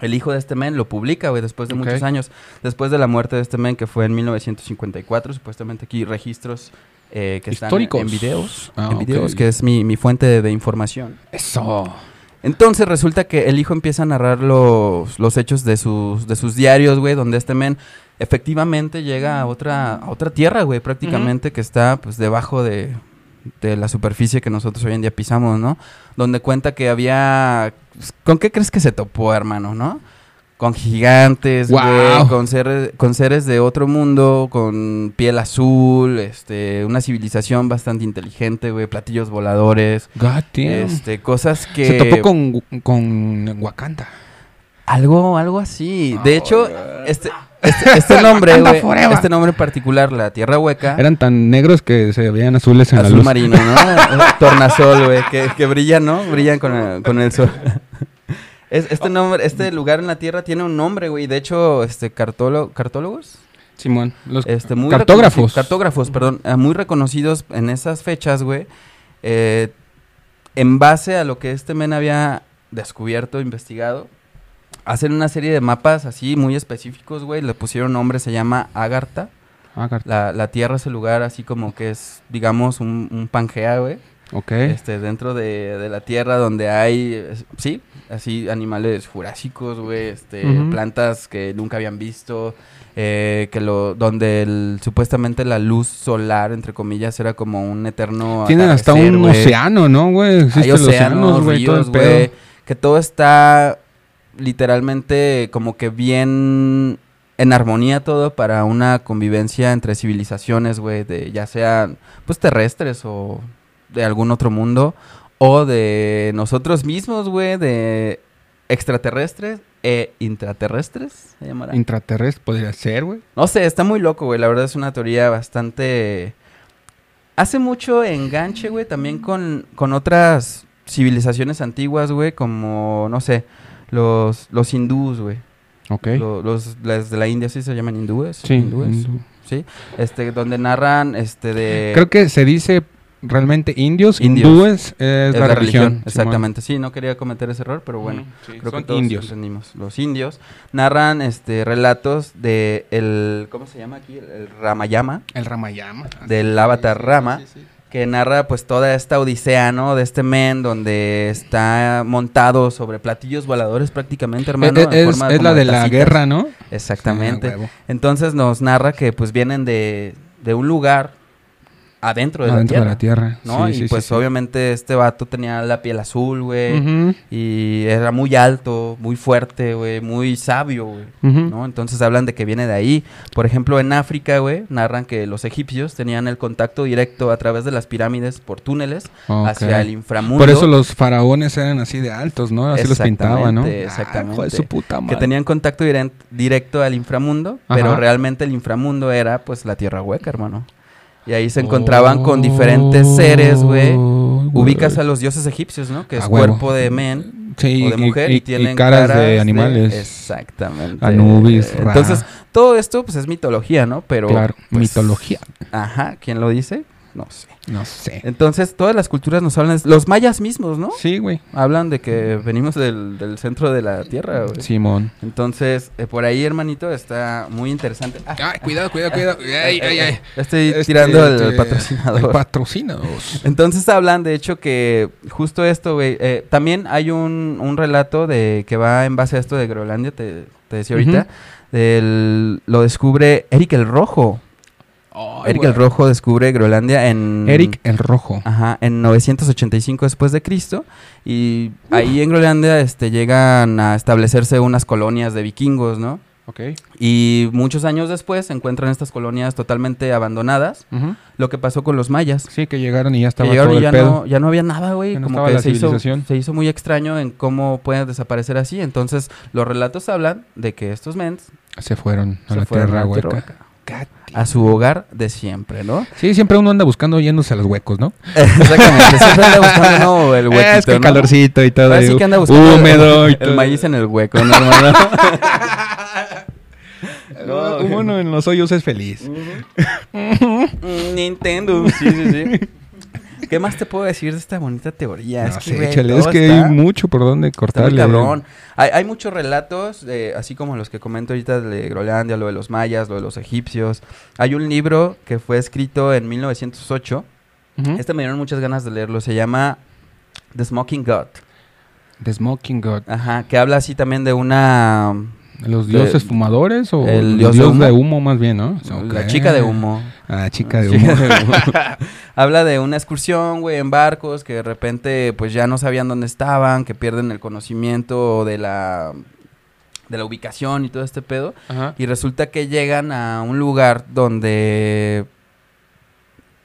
el hijo de este men lo publica, güey, después de muchos años. Después de la muerte de este men, que fue en 1954, supuestamente aquí registros eh, que Históricos. están en videos, Ah, en videos que es mi, mi fuente de, de información. Eso. Entonces resulta que el hijo empieza a narrar los, los hechos de sus, de sus diarios, güey, donde este men efectivamente llega a otra, a otra tierra, güey, prácticamente que está pues debajo de, de la superficie que nosotros hoy en día pisamos, ¿no? Donde cuenta que había... ¿Con qué crees que se topó, hermano, no? Con gigantes, güey, Guau. con seres, con seres de otro mundo, con piel azul, este, una civilización bastante inteligente, güey, platillos voladores, God damn. este, cosas que... Se topó con, con Wakanda. Algo, algo así. De Ah, hecho, güey. este, este, este nombre, güey, este nombre en particular, la Tierra Hueca, Eran tan negros que se veían azules en la azul luz. marino, ¿no? Tornasol, güey, que, que brillan, ¿no? Brillan con el, con el sol. Es- este nombre, este lugar en la Tierra tiene un nombre, güey. De hecho, este cartólogo, cartólogos, Simón. Los este, muy cartógrafos. Cartógrafos, perdón, eh, muy reconocidos en esas fechas, güey. eh, en base a lo que este men había descubierto, investigado, hacen una serie de mapas así muy específicos, güey. Le pusieron nombre, se llama Agartha. Agar- La, la Tierra es el lugar así como que es, digamos, un, un Pangea, güey. Ok. Este, dentro de, de la Tierra donde hay, sí, así animales jurásicos, güey, este, plantas que nunca habían visto, eh, que lo, donde el, supuestamente la luz solar, entre comillas, era como un eterno Tienen hasta un güey. océano, ¿no, güey? Hay océanos, güey, que todo está literalmente como que bien en armonía todo para una convivencia entre civilizaciones, güey, de ya sean pues terrestres o de algún otro mundo o de nosotros mismos, güey, de extraterrestres e intraterrestres, se llamará. Intraterrestre podría ser, güey. No sé, está muy loco, güey. La verdad es una teoría bastante... Hace mucho enganche, güey, también con, con otras civilizaciones antiguas, güey, como, no sé, los, los hindús, güey. Ok. Lo- Los, las de la India sí se llaman hindúes. sí. hindúes, hindú. Sí. Este, donde narran, este, de... Creo que se dice realmente indios, Indios. hindúes es, la, religión. Exactamente. Sí, no quería cometer ese error, pero bueno, sí, creo son que todos indios. entendimos. Los indios narran este relatos de el ¿cómo se llama aquí? El, el Ramayama, El Ramayama. del avatar Rama, que narra pues toda esta odisea, ¿no? De este men donde está montado sobre platillos voladores prácticamente, hermano. es en es- forma es como la de la guerra, ¿no? Exactamente. Entonces nos narra que pues vienen de, de un lugar adentro de, Adentro la, de la tierra, tierra. ¿no? Sí, y sí, pues sí, obviamente este vato tenía la piel azul, güey. Y era muy alto, muy fuerte, güey, muy sabio, güey. ¿no? Entonces hablan de que viene de ahí. Por ejemplo, en África, güey, narran que los egipcios tenían el contacto directo a través de las pirámides por túneles hacia el inframundo. Por eso los faraones eran así de altos, ¿no? Así los pintaban, ¿no? Exactamente, Ah, de su puta que madre. tenían contacto directo al inframundo, Ajá. pero realmente el inframundo era pues la tierra hueca, hermano. Y ahí se encontraban con diferentes seres, güey. Oh, Ubicas a los dioses egipcios, ¿no? Que es A huevo. cuerpo de men Sí, o de mujer y, tienen caras, de animales. Exactamente. Anubis, Ra. Entonces, todo esto pues es mitología, ¿no? Pero claro, pues, mitología. Ajá, ¿quién lo dice? No sé. No sé. Entonces, todas las culturas nos hablan, los mayas mismos, ¿no? Sí, güey. Hablan de que venimos del, del centro de la tierra, güey. Simón. Entonces, eh, por ahí, hermanito, está muy interesante. Ah, Ay, cuidado, cuidado, cuidado. Ay, ay, ay. Estoy Este, tirando el, este, patrocinador. el patrocinados. Entonces hablan, de hecho, que justo esto, güey. eh, también hay un, un relato de que va en base a esto de Groenlandia, te, te decía ahorita. del- lo descubre Eric el Rojo. Eric el Rojo descubre Groenlandia en... Eric el Rojo. Ajá, en 985 después de Cristo y ahí en Groenlandia este llegan a establecerse unas colonias de vikingos, ¿no? Ok. Y muchos años después se encuentran estas colonias totalmente abandonadas, lo que pasó con los mayas. Sí, que llegaron y ya Que estaba llegaron todo y el ya pedo. no, ya no había nada, güey. No Como que la se hizo, se hizo muy extraño en cómo pueden desaparecer así. Entonces, los relatos hablan de que estos mens Se fueron a se la fueron tierra a la tierra hueca. A su hogar de siempre, ¿no? Sí, siempre uno anda buscando yéndose a los huecos, ¿no? Exactamente. Siempre anda buscando ¿no? el huequito, es que ¿no? calorcito y todo. Ahora sí ahí, que anda buscando el- húmedo y el, todo. maíz en el hueco, ¿no, hermano? No, Uno en los hoyos es feliz. Mm, Nintendo, sí, sí, sí. ¿Qué más te puedo decir de esta bonita teoría? No que, es que está- hay mucho por donde cortarle. cabrón. Hay, hay muchos relatos, así como los que comento ahorita de Groenlandia, lo de los mayas, lo de los egipcios. Hay un libro que fue escrito en 1908. Ujú. Este me dieron muchas ganas de leerlo. Se llama The Smoking God. The Smoking God. Ajá, que habla así también de una... ¿Los De- dioses fumadores o el dios dios, de de, humo? más bien, no? La chica de humo. Ah, chica de humo. Habla de una excursión, güey, en barcos que de repente pues ya no sabían dónde estaban, que pierden el conocimiento de la de la ubicación y todo este pedo Ajá. y resulta que llegan a un lugar donde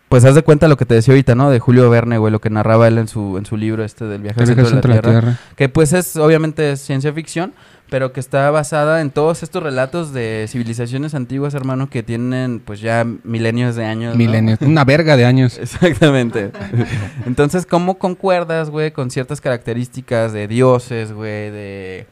pues haz de cuenta lo que te decía ahorita, ¿no? De Julio Verne, güey, lo que narraba él en su en su libro este del viaje al centro de la de la Tierra, Tierra. que pues es obviamente es ciencia ficción, pero que está basada en todos estos relatos de civilizaciones antiguas, hermano, que tienen pues ya milenios de años. ¿no? Milenios. Una verga de años. Exactamente. Entonces, ¿cómo concuerdas, güey, con ciertas características de dioses, güey, de,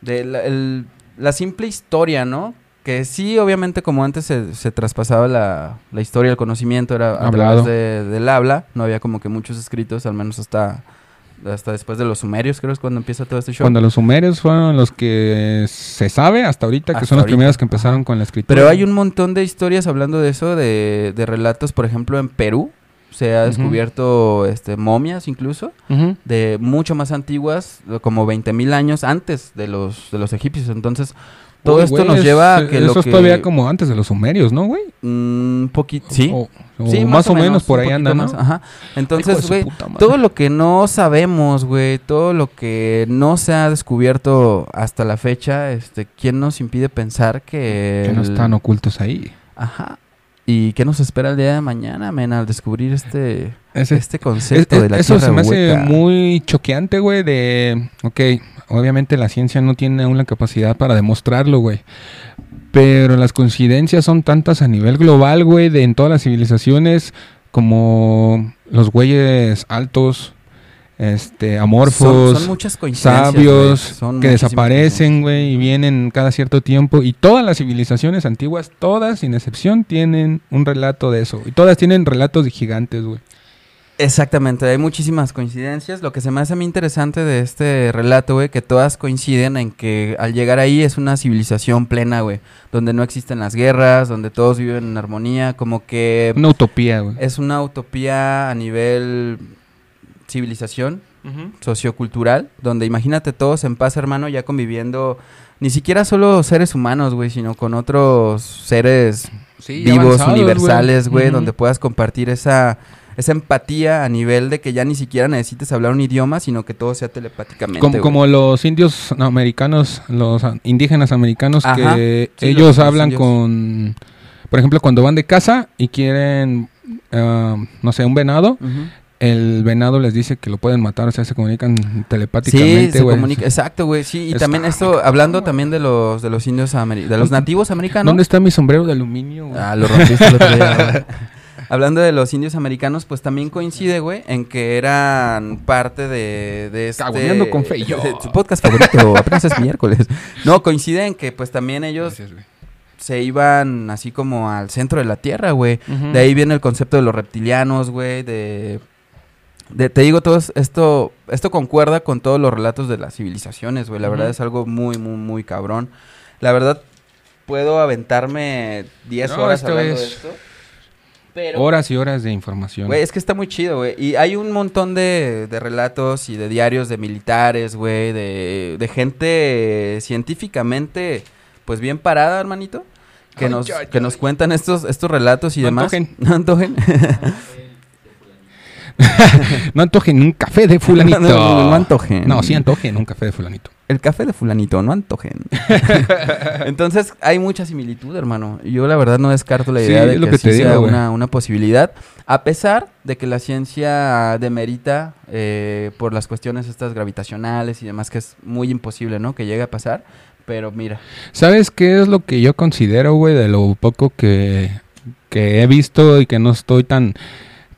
de la, el- la simple historia, ¿no? Que sí, obviamente, como antes se, se traspasaba la, la historia, el conocimiento, era a Hablado. través de- del habla, no había como que muchos escritos, al menos hasta, hasta después de los sumerios, creo es cuando empieza todo este show. Cuando los sumerios fueron los que se sabe hasta ahorita, que Hasta son los ahorita. primeros que empezaron con la escritura. Pero hay un montón de historias hablando de eso, de, de relatos, por ejemplo, en Perú. Se ha descubierto este, momias incluso. De mucho más antiguas, como 20.000 años antes de los de los egipcios. Entonces, todo Uy, esto güey, nos lleva a que Eso lo es que todavía como antes de los sumerios, ¿no, güey? un poquito, sí, O, o sí, más, o menos, por ahí poquito anda, ¿no? Ajá. Entonces, güey, todo lo que no sabemos, güey, todo lo que no se ha descubierto hasta la fecha, este, ¿quién nos impide pensar que que no están ocultos ahí. Ajá. ¿Y qué nos espera el día de mañana, men, al descubrir este Ese- este Es- concepto es- de la eso tierra se me hace muy choqueante, güey, de... Ok, obviamente la ciencia no tiene aún la capacidad para demostrarlo, güey. Pero las coincidencias son tantas a nivel global, güey, de en todas las civilizaciones, como los güeyes altos, este, amorfos, son, son sabios, son que desaparecen, güey, y vienen cada cierto tiempo. Y todas las civilizaciones antiguas, todas sin excepción, tienen un relato de eso. Y todas tienen relatos de gigantes, güey. Exactamente, hay muchísimas coincidencias. Lo que se me hace a mí interesante de este relato, güey, que todas coinciden en que al llegar ahí es una civilización plena, güey, donde no existen las guerras, donde todos viven en armonía, como que Una utopía, güey. es una utopía a nivel civilización, sociocultural, donde imagínate todos en paz, hermano, ya conviviendo, ni siquiera solo seres humanos, güey, sino con otros seres Sí, vivos, universales, güey, donde puedas compartir esa, esa empatía a nivel de que ya ni siquiera necesites hablar un idioma, sino que todo sea telepáticamente. Como, los indios americanos, los indígenas americanos, Ajá. que Sí, ellos los- los hablan con, por ejemplo, cuando van de casa y quieren, ah, no sé, un venado, el venado les dice que lo pueden matar, o sea, se comunican Sí, telepáticamente, se güey. comunica, exacto, güey, sí, y Está también esto, hablando también de los, de los indios, de los ¿Dónde- nativos americanos. ¿Dónde está mi sombrero de aluminio? Ah, lo rompiste el otro día, güey. Hablando de los indios americanos, pues también coincide, güey, en que eran parte de, de este... Con fe y yo. de su podcast favorito, apenas es miércoles. No, coincide en que pues también ellos Gracias, se iban así como al centro de la Tierra, güey. De ahí viene el concepto de los reptilianos, güey, de... de- te digo, todo es- esto, esto concuerda con todos los relatos de las civilizaciones, güey. La verdad es algo muy, muy, muy cabrón. La verdad, puedo aventarme 10 No, horas hablando de es- esto. Pero, Horas y horas de información. güey, es que está muy chido, güey. Y hay un montón de, de relatos y de diarios de militares, güey, de, de gente científicamente, pues bien parada, hermanito. Que, Ay, nos, ay, que ay. nos cuentan estos, estos relatos y No demás. antojen. No antojen. No antojen un café de fulanito. No, no, no antojen. No, sí antojen un café de fulanito. El café de fulanito, no antojen. Entonces, hay mucha similitud, hermano. Yo la verdad no descarto la Sí, idea de es lo que, que te sea digo, una, una posibilidad. A pesar de que la ciencia demerita eh, por las cuestiones estas gravitacionales y demás, que es muy imposible, ¿no? Que llegue a pasar. Pero mira. ¿Sabes qué es lo que yo considero, güey, de lo poco que, que he visto y que no estoy tan,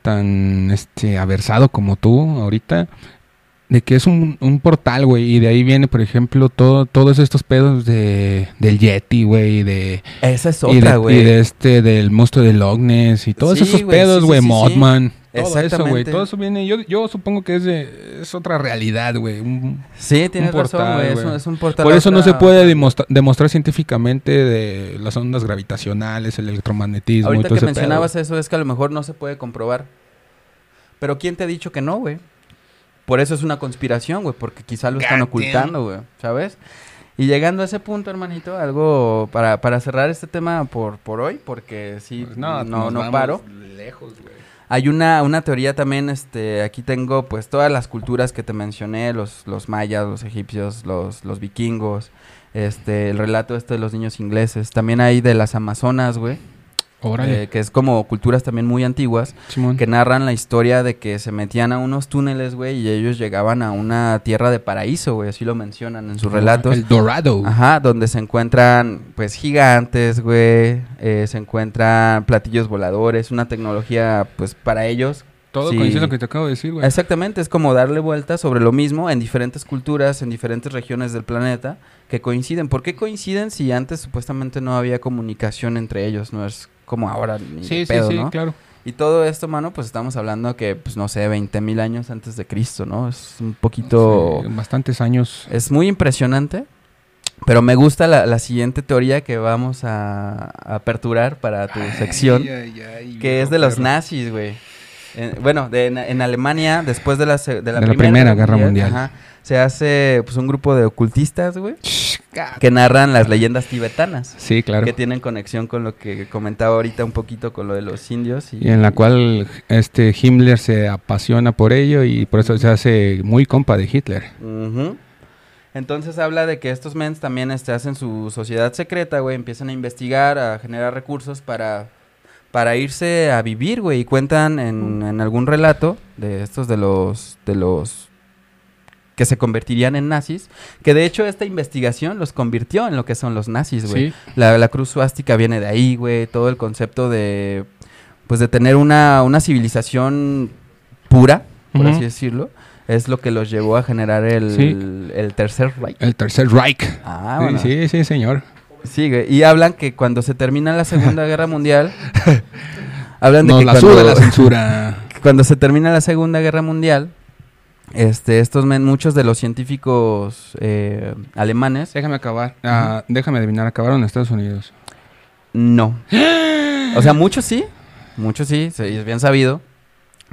tan, este, aversado como tú ahorita? De que es un, un portal, güey, y de ahí viene, por ejemplo, todo, todos estos pedos de, del Yeti, güey, y de, Esa es y, otra, güey. y de este, del monstruo de Loch Ness, y todos Sí, esos pedos, güey, sí, sí. Mothman, todo eso, güey, todo eso viene, yo, yo supongo que es, de, es otra realidad, güey, Sí, tienes razón, portal, güey. Es, un- es un portal. Por eso no se puede demostra- demostrar científicamente de las ondas gravitacionales, el electromagnetismo y Ahorita todo que ese mencionabas pedo. eso, es que a lo mejor no se puede comprobar. Pero ¿quién te ha dicho que no, güey? Por eso es una conspiración, güey, porque quizá lo están ocultando, güey, ¿sabes? Y llegando a ese punto, hermanito, algo para, para cerrar este tema por, por hoy, porque sí, Pues no, no, nos vamos paro. lejos, güey. Hay una, una teoría también, este, aquí tengo pues todas las culturas que te mencioné, los, los mayas, los egipcios, los, los vikingos, este, el relato este de los niños ingleses. También hay de las amazonas, güey, eh, que es como culturas también muy antiguas, Simón. que narran la historia de que se metían a unos túneles, güey, y ellos llegaban a una tierra de paraíso, güey, así lo mencionan en sus relatos. El Dorado. Ajá, donde se encuentran, pues, gigantes, güey, eh, se encuentran platillos voladores, una tecnología, pues, para ellos. Todo sí. coincide con lo que te acabo de decir, güey. Exactamente, es como darle vuelta sobre lo mismo en diferentes culturas, en diferentes regiones del planeta, que coinciden. ¿Por qué coinciden si antes supuestamente no había comunicación entre ellos? No es como ahora ni Sí, de sí, pedo, sí, ¿no? claro. Y todo esto, mano, pues estamos hablando que, pues, no sé, 20 mil años antes de Cristo, ¿no? Es un poquito... Sí, bastantes años. Es muy impresionante, pero me gusta la, la siguiente teoría que vamos a, a aperturar para tu sección, que es de los nazis, güey. En- bueno, de- en, en Alemania, después de la, de la, De la Primera Guerra Mundial. ajá, se hace pues un grupo de ocultistas, güey, que narran las leyendas tibetanas, Sí, claro. que tienen conexión con lo que comentaba ahorita un poquito con lo de los indios. Y, Y en la cual este Himmler se apasiona por ello y por eso se hace muy compa de Hitler. Entonces habla de que estos mens también este, hacen su sociedad secreta, güey, empiezan a investigar, a generar recursos para, para irse a vivir, güey, y cuentan en, en algún relato de estos de los, de los que se convertirían en nazis, que de hecho esta investigación los convirtió en lo que son los nazis, güey. Sí. La, la cruz suástica viene de ahí, güey. Todo el concepto de, pues, de tener una, una civilización pura, por así decirlo, es lo que los llevó a generar el, Sí. el tercer Reich. El tercer Reich. Ah, bueno. sí, sí, señor. Sí, güey. Y hablan que cuando se termina la Segunda Guerra Mundial, hablan de Nos que la cuando, la censura. cuando se termina la Segunda Guerra Mundial, este, estos men- muchos de los científicos eh, alemanes, Déjame acabar. Ah, déjame adivinar, acabaron en Estados Unidos. no. O sea, muchos sí, muchos sí, es bien sabido,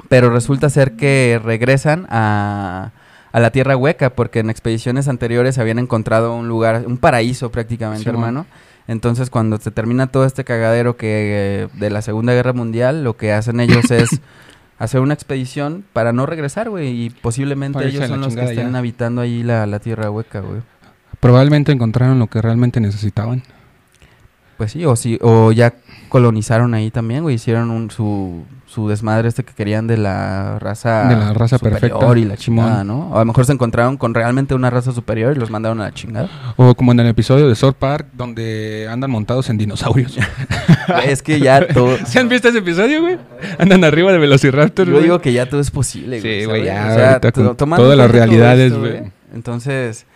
pero resulta ser que regresan a, a la Tierra Hueca porque en expediciones anteriores habían encontrado un lugar, un paraíso prácticamente, hermano. Entonces, cuando se termina todo este cagadero que eh, de la Segunda Guerra Mundial, lo que hacen ellos es hacer una expedición para no regresar, güey, y posiblemente ellos son los que estén ya. habitando ahí la, la Tierra Hueca, güey. Probablemente encontraron lo que realmente necesitaban. Pues sí, o sí, o ya colonizaron ahí también, güey, hicieron un, su, su desmadre este que querían de la raza De la raza perfecta, y la chingada, ¿no? O a lo mejor se encontraron con realmente una raza superior y los mandaron a la chingada. O como en el episodio de South Park, donde andan montados en dinosaurios. Es que ya todo... ¿Se han visto ese episodio, güey? Andan arriba de Velociraptor, Yo güey. digo que ya todo es posible, güey. Sí, güey, ya, O sea, con todas las realidades, esto, güey. Entonces,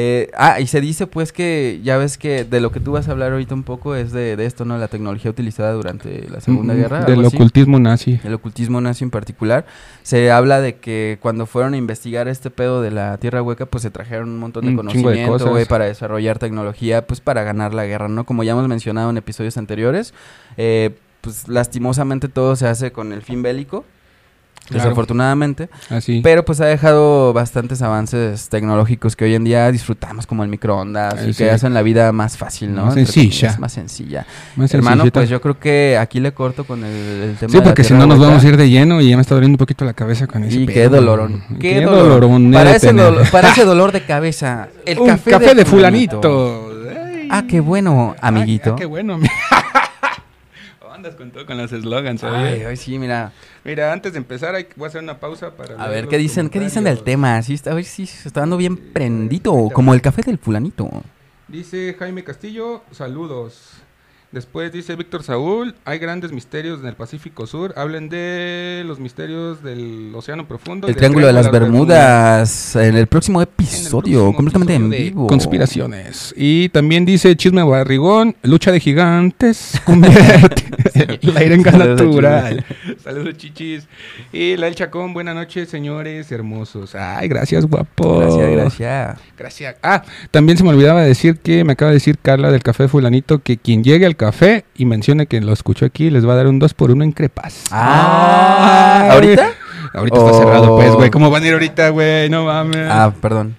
eh, ah, y se dice pues que ya ves que de lo que tú vas a hablar ahorita un poco es de, de esto, ¿no? La tecnología utilizada durante la Segunda Mm, Guerra. Del ocultismo nazi. El ocultismo nazi en particular. Se habla de que cuando fueron a investigar este pedo de la Tierra Hueca, pues se trajeron un montón de Un conocimiento, güey, para desarrollar tecnología, pues para ganar la guerra, ¿no? Como ya hemos mencionado en episodios anteriores, eh, pues lastimosamente todo se hace con el fin bélico. Claro. Desafortunadamente, Así. pero pues ha dejado bastantes avances tecnológicos que hoy en día disfrutamos como el microondas Eh, y que hacen la vida más fácil, ¿no? Más sencilla. Más sencilla. Más Hermano, pues yo creo que aquí le corto con el, el tema Sí, de la porque si no nos vamos a ir de lleno y ya me está doliendo un poquito la cabeza con ese Y pedo. qué dolorón. Qué, Qué, dolorón. Para ese, para dolor de cabeza, el Un café, de fulanito. Ah, qué bueno, amiguito. Ah, qué bueno. ami- Andas con todo con los eslogans, Ay, ay, sí, mira. Mira, antes de empezar hay- voy a hacer una pausa para A ver, ¿qué dicen, ¿qué dicen del tema? Sí, está, hoy sí se está dando bien prendito, como el café del fulanito. Dice Jaime Castillo, saludos. Después dice Víctor Saúl, hay grandes misterios en el Pacífico Sur. Hablen de los misterios del Océano Profundo. El Triángulo de las Bermudas en el próximo En el episodio, próximo completamente en episodio vivo. Conspiraciones. Y también dice Chisme Barrigón, lucha de gigantes, gas Saludos, natural. Saludos, chichis. Y la El Chacón, buenas noches, señores hermosos. Ay, gracias, guapo. Gracias, gracias. Gracias. Ah, también se me olvidaba decir que me acaba de decir Carla del Café Fulanito que quien llegue al café y mencione que lo escuchó aquí les va a dar un 2 por 1 en crepas. Ah. ¿ahorita? Ahorita está Oh. cerrado, pues, güey. ¿Cómo van a ir ahorita, güey? No mames. Ah, perdón.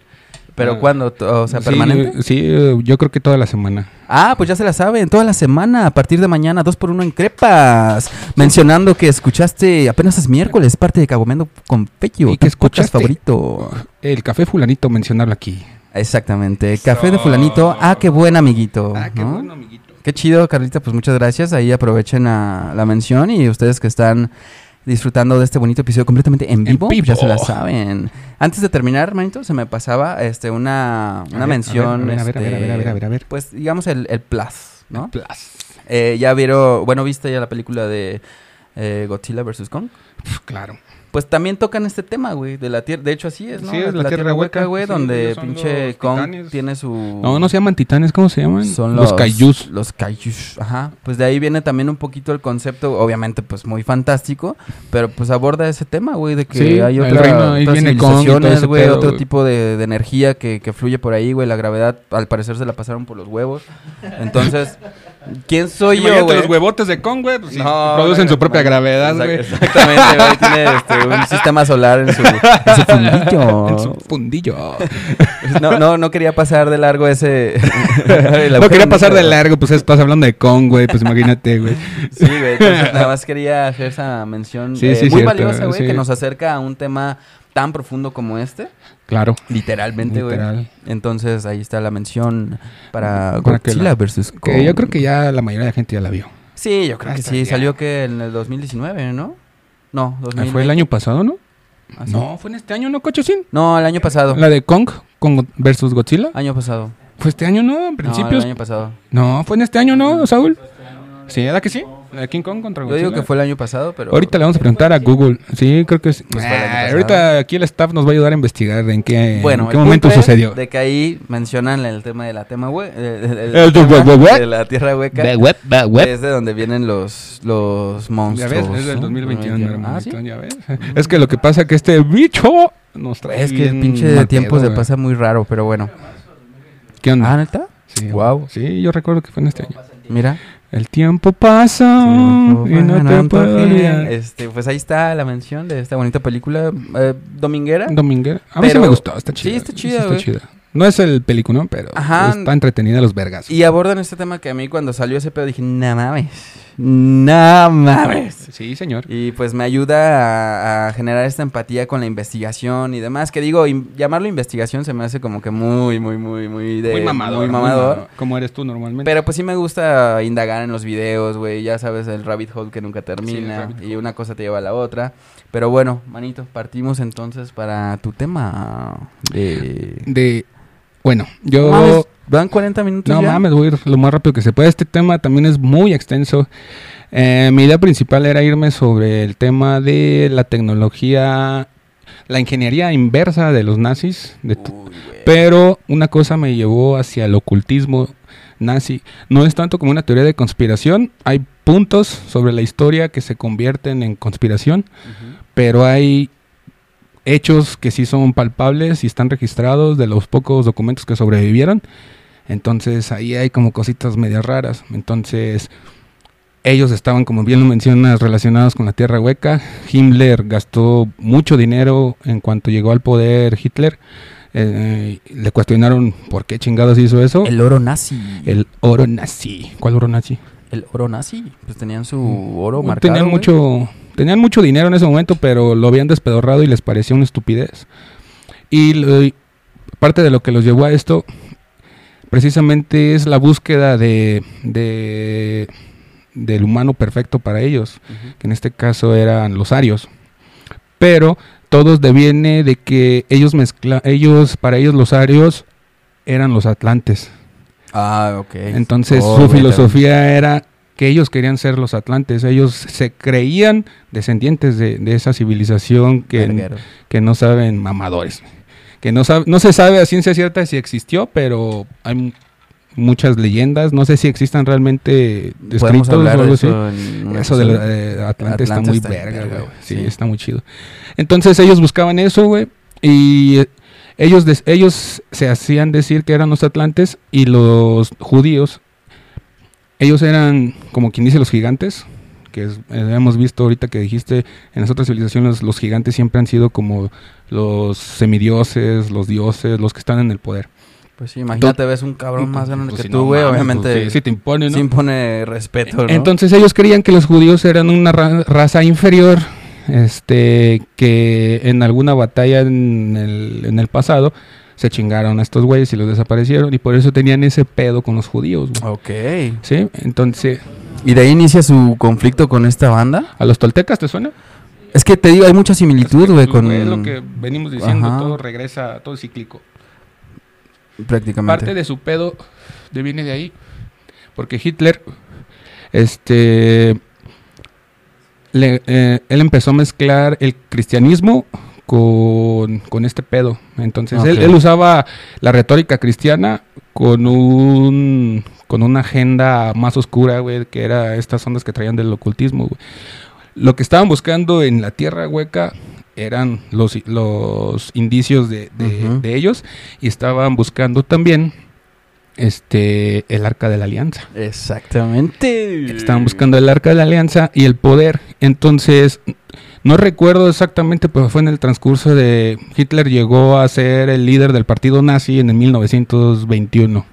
¿Pero Ah. cuándo? O sea, permanente. Sí, yo creo que toda la semana. Ah, pues ya se la saben, toda la semana, a partir de mañana, dos por uno en crepas. Mencionando que escuchaste, apenas es miércoles, parte de Cagomeando con Peyo, Y que podcast escuchaste. favorito. El Café Fulanito, mencionarlo aquí. Exactamente, café de fulanito, ah, qué buen amiguito. Ah, qué ¿no? bueno, amiguito. Qué chido, Carlita, pues muchas gracias. Ahí aprovechen a- la mención y ustedes que están disfrutando de este bonito episodio completamente en vivo, pues ya se la saben. Antes de terminar, hermanito, se me pasaba este una, una A ver, mención. A ver, a ver, a ver, a ver, a ver, a ver, a ver. Pues digamos el, el plus, ¿no? Plus. Eh, ya vieron, bueno, viste ya la película de eh, Godzilla vs. Kong. Pf, Claro. Pues también tocan este tema, güey, de la tierra. De hecho, así es, ¿no? Sí, es la tierra hueca, güey, sí, donde pinche Kong titanes. tiene su. No, no se llaman titanes, ¿cómo se llaman? Son los los, kaijus. Los kaijus, ajá. Pues de ahí viene también un poquito el concepto, obviamente, pues muy fantástico, pero pues aborda ese tema, güey, de que Sí, hay otra, reino, otras civilizaciones, güey, pedo, otro güey. tipo de, de energía que, que fluye por ahí, güey. La gravedad, al parecer, se la pasaron por los huevos. Entonces, ¿quién soy yo, Imagínate güey? los huevotes de Kong, güey. Pues, sí, No, producen no, su propia no, gravedad, exact- güey. Exactamente, güey. Tiene este, un sistema solar en su, en su fundillo. En su fundillo. No, no, no quería pasar de largo ese. no quería pasar de largo, pues estás hablando de Kong, güey. Pues imagínate, güey. Sí, güey. entonces nada más quería hacer esa mención Sí, eh, sí, muy cierto, valiosa, güey, sí. que nos acerca a un tema tan profundo como este. Claro. Literalmente, güey. Literal. Entonces ahí está la mención para, Godzilla la- vs. Kong. Que yo creo que ya la mayoría de la gente ya la vio. Sí, yo creo que sí. ya. Salió que en el 2019, ¿no? No, 2020. ¿Fue el año pasado, no? ¿Ah, sí? No, fue en este año, ¿no, Cochocín? No, el año pasado. La de Kong con versus Godzilla. Año pasado. ¿Fue este año, no? En No, principios. el año pasado. No, fue en este año, ¿no, Saúl? Sí, ¿verdad que sí? La de King Kong contra Yo Godzilla. digo que fue el año pasado, pero... Ahorita le vamos a preguntar a Google. Sí, creo que sí. Pues Ah, ahorita aquí el staff nos va a ayudar a investigar en qué, Bueno, en qué momento es sucedió. De que ahí mencionan el tema de la tema eh, de la tierra hueca. Be- web, be- web. Es de donde vienen los, los Ya monstruos. ves, es del ¿no? 2021, Ah, ¿sí? ya ves. Es que lo que pasa que este bicho nos trae Es que el pinche mal tiempo se pasa muy raro, pero bueno. ¿Qué onda? Ah, ¿neta? sí, guau. Sí, yo recuerdo que fue en este año. Mira. El tiempo pasa y no te puedo olvidar. Este, pues ahí está la mención de esta bonita película eh, dominguera. Dominguera. A mí sí Pero- me gustó, está sí, chida. está chida. No es el peliculón, pero Ajá. está entretenida los vergas. Y abordan este tema que a mí cuando salió ese pedo dije, no mames. No mames. Sí, señor. Y pues me ayuda a, a generar esta empatía con la investigación y demás. Que digo, in- llamarlo investigación se me hace como que muy, muy, muy, muy de... muy mamador. Muy mamador. Como eres tú normalmente. Pero pues sí me gusta indagar en los videos, güey. Ya sabes, el rabbit hole que nunca termina. y una cosa te lleva a la otra. Pero bueno, manito, partimos entonces para tu tema de... de... Bueno, yo... Mames, ¿Van 40 minutos No ya? mames, voy a ir lo más rápido que se pueda. Este tema también es muy extenso. Eh, mi idea principal era irme sobre el tema de la tecnología, la ingeniería inversa de los nazis. de Uy, pero una cosa me llevó hacia el ocultismo nazi. No es tanto como una teoría de conspiración. Hay puntos sobre la historia que se convierten en conspiración, pero hay hechos que sí son palpables y están registrados de los pocos documentos que sobrevivieron. Entonces ahí hay como cositas medias raras. Entonces ellos estaban, como bien lo mencionas, relacionados con la Tierra Hueca. Himmler gastó mucho dinero en cuanto llegó al poder Hitler. Eh, le cuestionaron por qué chingados hizo eso. El oro nazi. El oro nazi. ¿Cuál oro nazi? El oro nazi. Pues tenían su oro No, marcado. tenían mucho tenían mucho dinero en ese momento pero lo habían despedorrado y les parecía una estupidez y parte de lo que los llevó a esto precisamente es la búsqueda de, de- del humano perfecto para ellos que en este caso eran los arios. Pero todos deviene de que ellos mezcla ellos para ellos los arios eran los atlantes. Ah, ok. entonces Oh, su filosofía era que ellos querían ser los atlantes, ellos se creían descendientes de, de esa civilización que, que no saben mamadores, que no, sabe, no se sabe a ciencia cierta si existió, pero hay mu- muchas leyendas, no sé si existan realmente Podemos descritos o de algo así. eso de episodio. eh, Atlante está muy está verga, güey. Sí, Sí. está muy chido. Entonces ellos buscaban eso, güey. Y eh, ellos, des- ellos se hacían decir que eran los atlantes y los judíos, ellos eran como quien dice los gigantes, que es- eh, hemos visto ahorita que dijiste en las otras civilizaciones los gigantes siempre han sido como los semidioses, los dioses, los que están en el poder. Pues sí, imagínate, ves un cabrón más grande Pues que si tú, güey. Obviamente pues sí, sí te impone, ¿no? sí impone respeto, ¿no? Entonces ellos creían que los judíos eran una ra- raza inferior, este, que en alguna batalla en el, en el pasado se chingaron a estos güeyes y los desaparecieron y por eso tenían ese pedo con los judíos. güey. Ok. ¿Sí? Entonces, ¿Y de ahí inicia su conflicto con esta banda? ¿a los toltecas te suena? Es que te digo, hay mucha similitud, güey, con... Es lo que venimos diciendo, Ajá. todo regresa, todo es cíclico. Prácticamente. Parte de su pedo de- viene de ahí. Porque Hitler, este, le- eh, él empezó a mezclar el cristianismo con, con este pedo. Entonces él usaba la retórica cristiana con un con una agenda más oscura, güey, que era estas ondas que traían del ocultismo, güey. Lo que estaban buscando en la tierra hueca eran los, los indicios de, de- de ellos y estaban buscando también este el arca de la alianza. Exactamente. Estaban buscando el arca de la alianza y el poder. Entonces, no recuerdo exactamente, pero fue en el transcurso de Hitler llegó a ser el líder del partido nazi en el 1921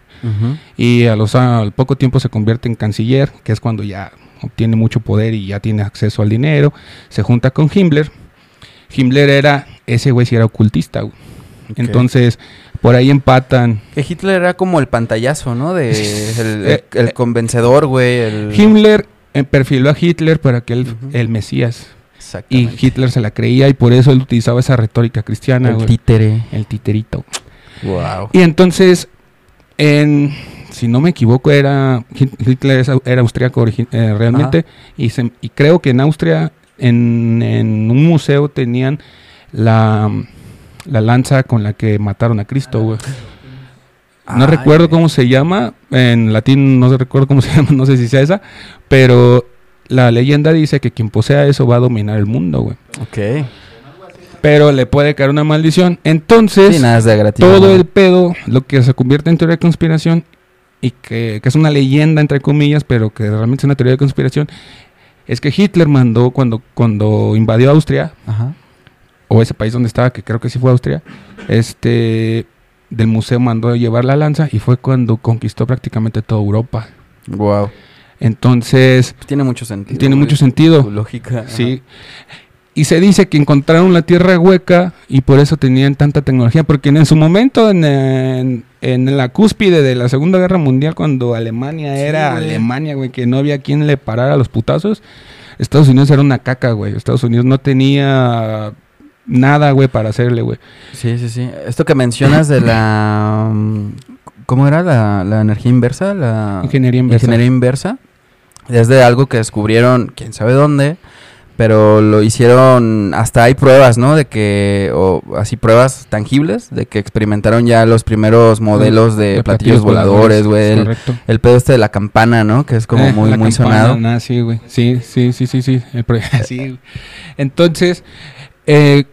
Y a los al poco tiempo se convierte en canciller, que es cuando ya obtiene mucho poder y ya tiene acceso al dinero. Se junta con Himmler. Himmler era ese güey si era ocultista. güey. Entonces, por ahí empatan. Que Hitler era como el pantallazo, ¿no? De el, Eh, el- el convencedor, güey. El... Himmler eh, perfiló a Hitler para que él, el Mesías. Y. Hitler se la creía y por eso él utilizaba esa retórica cristiana, el güey. títere. El titerito. Wow. Y entonces, en si no me equivoco, era Hitler era austriaco eh, realmente. Y, se- y creo que en Austria, en, en un museo, tenían la, la lanza con la que mataron a Cristo, güey. No Ay, recuerdo cómo se llama, en latín no recuerdo cómo se llama, no sé si sea esa, pero la leyenda dice que quien posea eso va a dominar el mundo, güey. Ok. Pero le puede caer una maldición. Entonces, Sí, nada es de gratis. todo el pedo, lo que se convierte en teoría de conspiración y que, que es una leyenda, entre comillas, pero que realmente es una teoría de conspiración, es que Hitler mandó cuando, cuando invadió Austria, Ajá. o ese país donde estaba, que creo que sí fue Austria, este del museo mandó a llevar la lanza y fue cuando conquistó prácticamente toda Europa. Wow. Entonces, Tiene mucho sentido. tiene mucho sentido. Lógica. Sí. Y se dice que encontraron la tierra hueca y por eso tenían tanta tecnología, porque en su momento, en, en- en la cúspide de la Segunda Guerra Mundial, cuando Alemania Sí, era güey. Alemania, güey, que no había quien le parara los putazos, Estados Unidos era una caca, güey. Estados Unidos no tenía nada, güey, para hacerle, güey. Sí, sí, sí. Esto que mencionas de la... mm, ¿Cómo era? La, la energía inversa. La Ingeniería inversa. Ingeniería inversa. Es de algo que descubrieron, quién sabe dónde, pero lo hicieron, hasta hay pruebas, ¿no? De que, o así pruebas tangibles, de que experimentaron ya los primeros modelos de, De platillos, voladores, güey. El, Correcto. el pedo este de la campana, ¿no? Que es como Eh, muy, la muy campana, sonado. nah, sí, güey. Sí, sí, sí, sí, sí. Entonces, eh,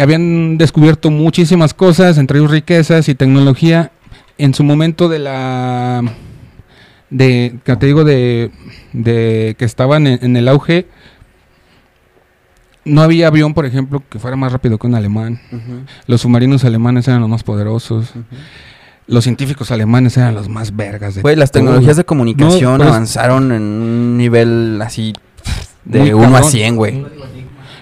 habían descubierto muchísimas cosas, entre ellos riquezas y tecnología. En su momento de la... De, que te digo, de, de que estaban en, en el auge, no había avión, por ejemplo, que fuera más rápido que un alemán. Los submarinos alemanes eran los más poderosos. Los científicos alemanes eran los más vergas. De Güey, las todo. tecnologías de comunicación No, pues- avanzaron en un nivel así de 1 a cabrón. 100, güey.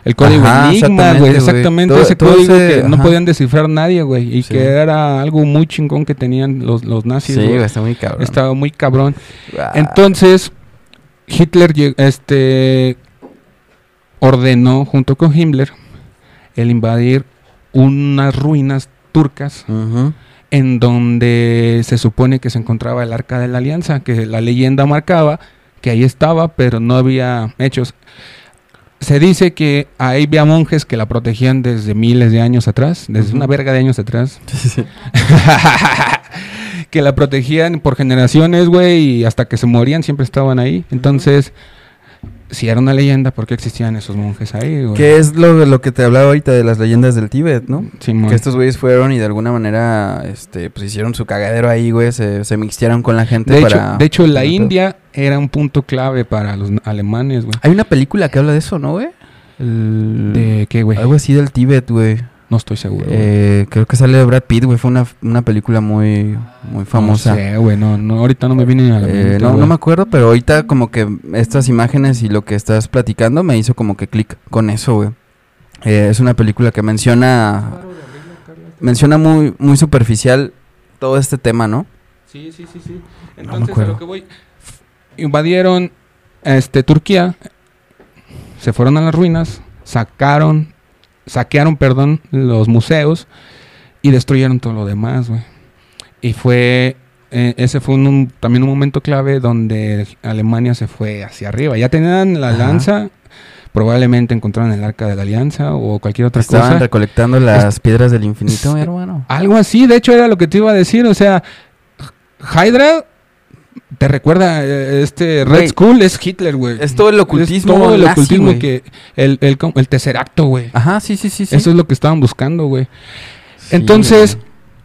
El código Ajá, Enigma, exactamente, güey, güey. exactamente Todo- ese todo código ese- que no ajá. podían descifrar nadie, güey, y Sí. que era algo muy chingón que tenían los, los nazis, Sí, güey. está muy cabrón. Estaba muy cabrón. Ah, Entonces, Hitler este ordenó junto con Himmler el invadir unas ruinas turcas en donde se supone que se encontraba el Arca de la Alianza, que la leyenda marcaba que ahí estaba, pero no había hechos. Se dice que ahí había monjes que la protegían desde miles de años atrás, desde una verga de años atrás, que la protegían por generaciones, güey, y hasta que se morían siempre estaban ahí. Entonces, si era una leyenda, ¿por qué existían esos monjes ahí, güey? Que es lo, lo que te hablaba ahorita de las leyendas del Tíbet, ¿no? Simón. Que estos güeyes fueron y de alguna manera, este, pues hicieron su cagadero ahí, güey, se, se mixtearon con la gente de, para... hecho, de hecho, la. India era un punto clave para los alemanes, güey. Hay una película que habla de eso, ¿no, güey? El- ¿De qué, güey? Algo así del Tíbet, güey. No estoy seguro. Eh, creo que sale Brad Pitt, güey. Fue una, una película muy, muy famosa. No sé, güey, no, no, ahorita no me viene a la Eh, mente, no, no me acuerdo, pero ahorita como que estas imágenes y lo que estás platicando me hizo como que clic con eso, güey. Eh, es una película que menciona menciona muy muy superficial todo este tema, ¿no? Sí, sí, sí, sí. Entonces, a lo que voy, invadieron este Turquía, se fueron a las ruinas, sacaron, saquearon, perdón, los museos y destruyeron todo lo demás, güey. Y fue eh, ese fue un- un- también un momento clave donde Alemania se fue hacia arriba. Ya tenían la Ajá. lanza, probablemente encontraron el arca de la alianza o cualquier otra Estaban cosa. recolectando las Es- piedras del infinito, mi hermano. Algo así, de hecho era lo que te iba a decir, o sea, Hydra te recuerda eh, este Red Skull es Hitler, güey. es todo el ocultismo Es todo el nazi, ocultismo que el el el Tesseracto, güey. Ajá, sí, sí, sí, sí. Eso es lo que estaban buscando, güey. Sí, Entonces,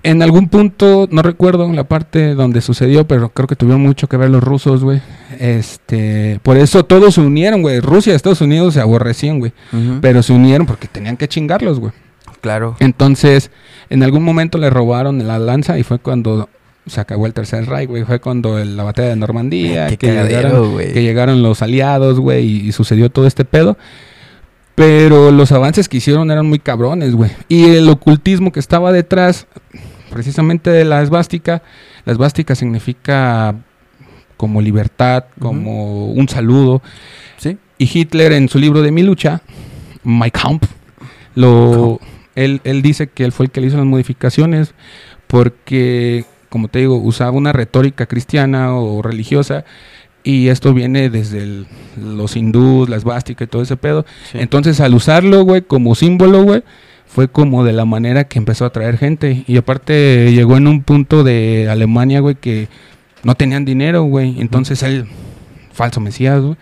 en algún punto, no recuerdo la parte donde sucedió, pero creo que tuvieron mucho que ver los rusos, güey. Este, por eso todos se unieron, güey. Rusia y Estados Unidos se aborrecían, güey. Pero se unieron porque tenían que chingarlos, güey. claro. Entonces, en algún momento le robaron la lanza y fue cuando se acabó el Tercer Reich, güey. Fue cuando el- la batalla de Normandía, Qué que, llegaron, cagadero, güey. que llegaron los aliados, güey, y, y sucedió todo este pedo. Pero los avances que hicieron eran muy cabrones, güey. Y el ocultismo que estaba detrás, precisamente de la esvástica, la esvástica significa como libertad, como un saludo. Sí. Y Hitler en su libro de Mi lucha, My Kampf, lo, él, él dice que él fue el que le hizo las modificaciones porque como te digo, usaba una retórica cristiana o religiosa y esto viene desde el- los hindús, las básicas y todo ese pedo. Sí. Entonces, al usarlo, güey, como símbolo, güey, fue como de la manera que empezó a atraer gente. Y aparte llegó en un punto de Alemania, güey, que no tenían dinero, güey. Entonces él, falso mesías, güey,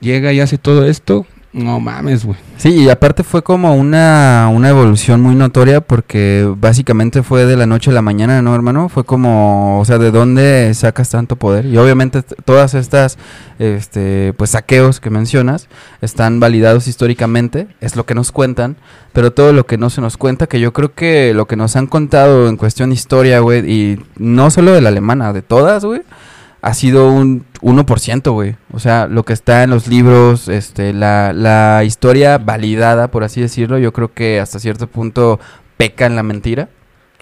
llega y hace todo esto. No mames, güey. Sí, y aparte fue como una, una evolución muy notoria porque básicamente fue de la noche a la mañana, ¿no, hermano? Fue como, o sea, ¿de dónde sacas tanto poder? Y obviamente todas estas, este, pues saqueos que mencionas están validados históricamente, es lo que nos cuentan, pero todo lo que no se nos cuenta, que yo creo que lo que nos han contado en cuestión historia, güey, y no solo de la alemana, de todas, güey, ha sido un 1%, güey. O sea, lo que está en los libros, este, la, la historia validada, por así decirlo, yo creo que hasta cierto punto peca en la mentira,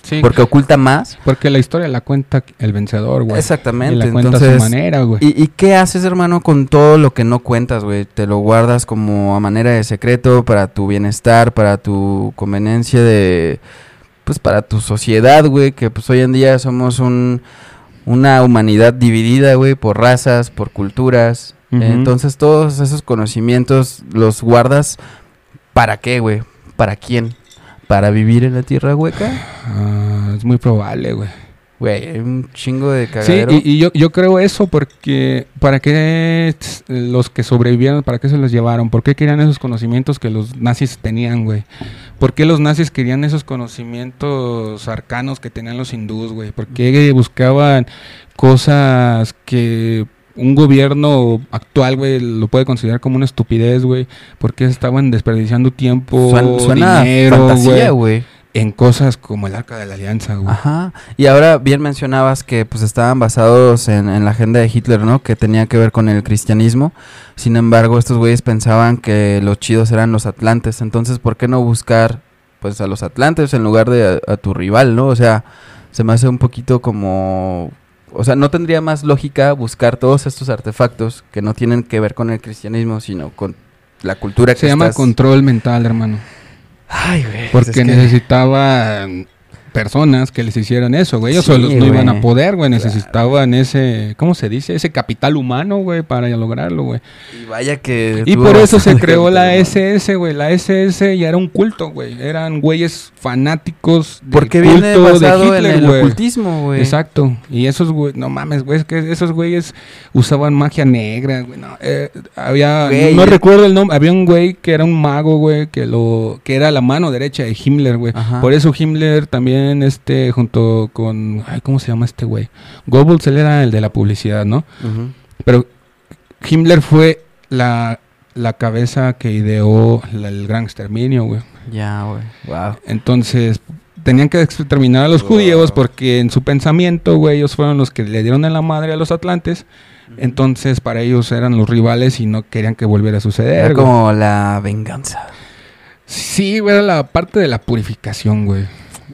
Sí. porque oculta más. Porque la historia la cuenta el vencedor, güey. Y Exactamente. la cuenta a Entonces, su manera, güey. ¿y, ¿y qué haces, hermano, con todo lo que no cuentas, güey? Te lo guardas como a manera de secreto para tu bienestar, para tu conveniencia de, pues, para tu sociedad, güey, que pues hoy en día somos un, una humanidad dividida, güey, por razas, por culturas. Entonces todos esos conocimientos los guardas para qué, güey? ¿Para quién? ¿Para vivir en la tierra hueca? Ah, es muy probable, güey. Güey, un chingo de Sí, cagadero. y, y yo, yo creo eso porque para qué los que sobrevivieron, para qué se los llevaron, por qué querían esos conocimientos que los nazis tenían, güey. ¿Por qué los nazis querían esos conocimientos arcanos que tenían los hindús, güey? ¿Por qué buscaban cosas que un gobierno actual, güey, lo puede considerar como una estupidez, güey? ¿Por qué estaban desperdiciando tiempo, Suena, dinero, güey? En cosas como el Arca de la Alianza, güey. Ajá. Y ahora bien mencionabas que pues estaban basados en, en la agenda de Hitler, ¿no? Que tenía que ver con el cristianismo. Sin embargo, estos güeyes pensaban que los chidos eran los atlantes. Entonces, ¿por qué no buscar pues a los atlantes en lugar de a, a tu rival, ¿no? O sea, se me hace un poquito como... O sea, ¿no tendría más lógica buscar todos estos artefactos que no tienen que ver con el cristianismo, sino con la cultura que Se llama estás- control mental, hermano. Ay, güey. Porque es que- necesitaban personas que les hicieran eso, güey. Ellos Sí, solos no iban a poder, güey. Necesitaban ese, ¿cómo se dice? Ese capital humano, güey, para lograrlo, güey. Y vaya que... Y por eso se creó la. SS, güey. La SS ya era un culto, güey. Eran güeyes fanáticos del Porque viene culto basado de Hitler, en el güey. ocultismo, güey. Exacto. Y esos güey, no mames, güey, es que esos güeyes usaban magia negra, güey. No, eh, había, Güey, no recuerdo el nombre, había un güey que era un mago, güey, que lo, que era la mano derecha de Himmler, güey. Ajá. Por eso Himmler también, este, junto con, ay, ¿cómo se llama este güey? Goebbels, él era el de la publicidad, ¿no? Pero Himmler fue la, la cabeza que ideó la- el gran exterminio, güey. Ya, güey. Wow. Entonces, tenían que exterminar a los judíos porque en su pensamiento, güey, ellos fueron los que le dieron en la madre a los atlantes. Entonces, para ellos eran los rivales y no querían que volviera a suceder. Era como la venganza. Sí, güey, era la parte de la purificación, güey.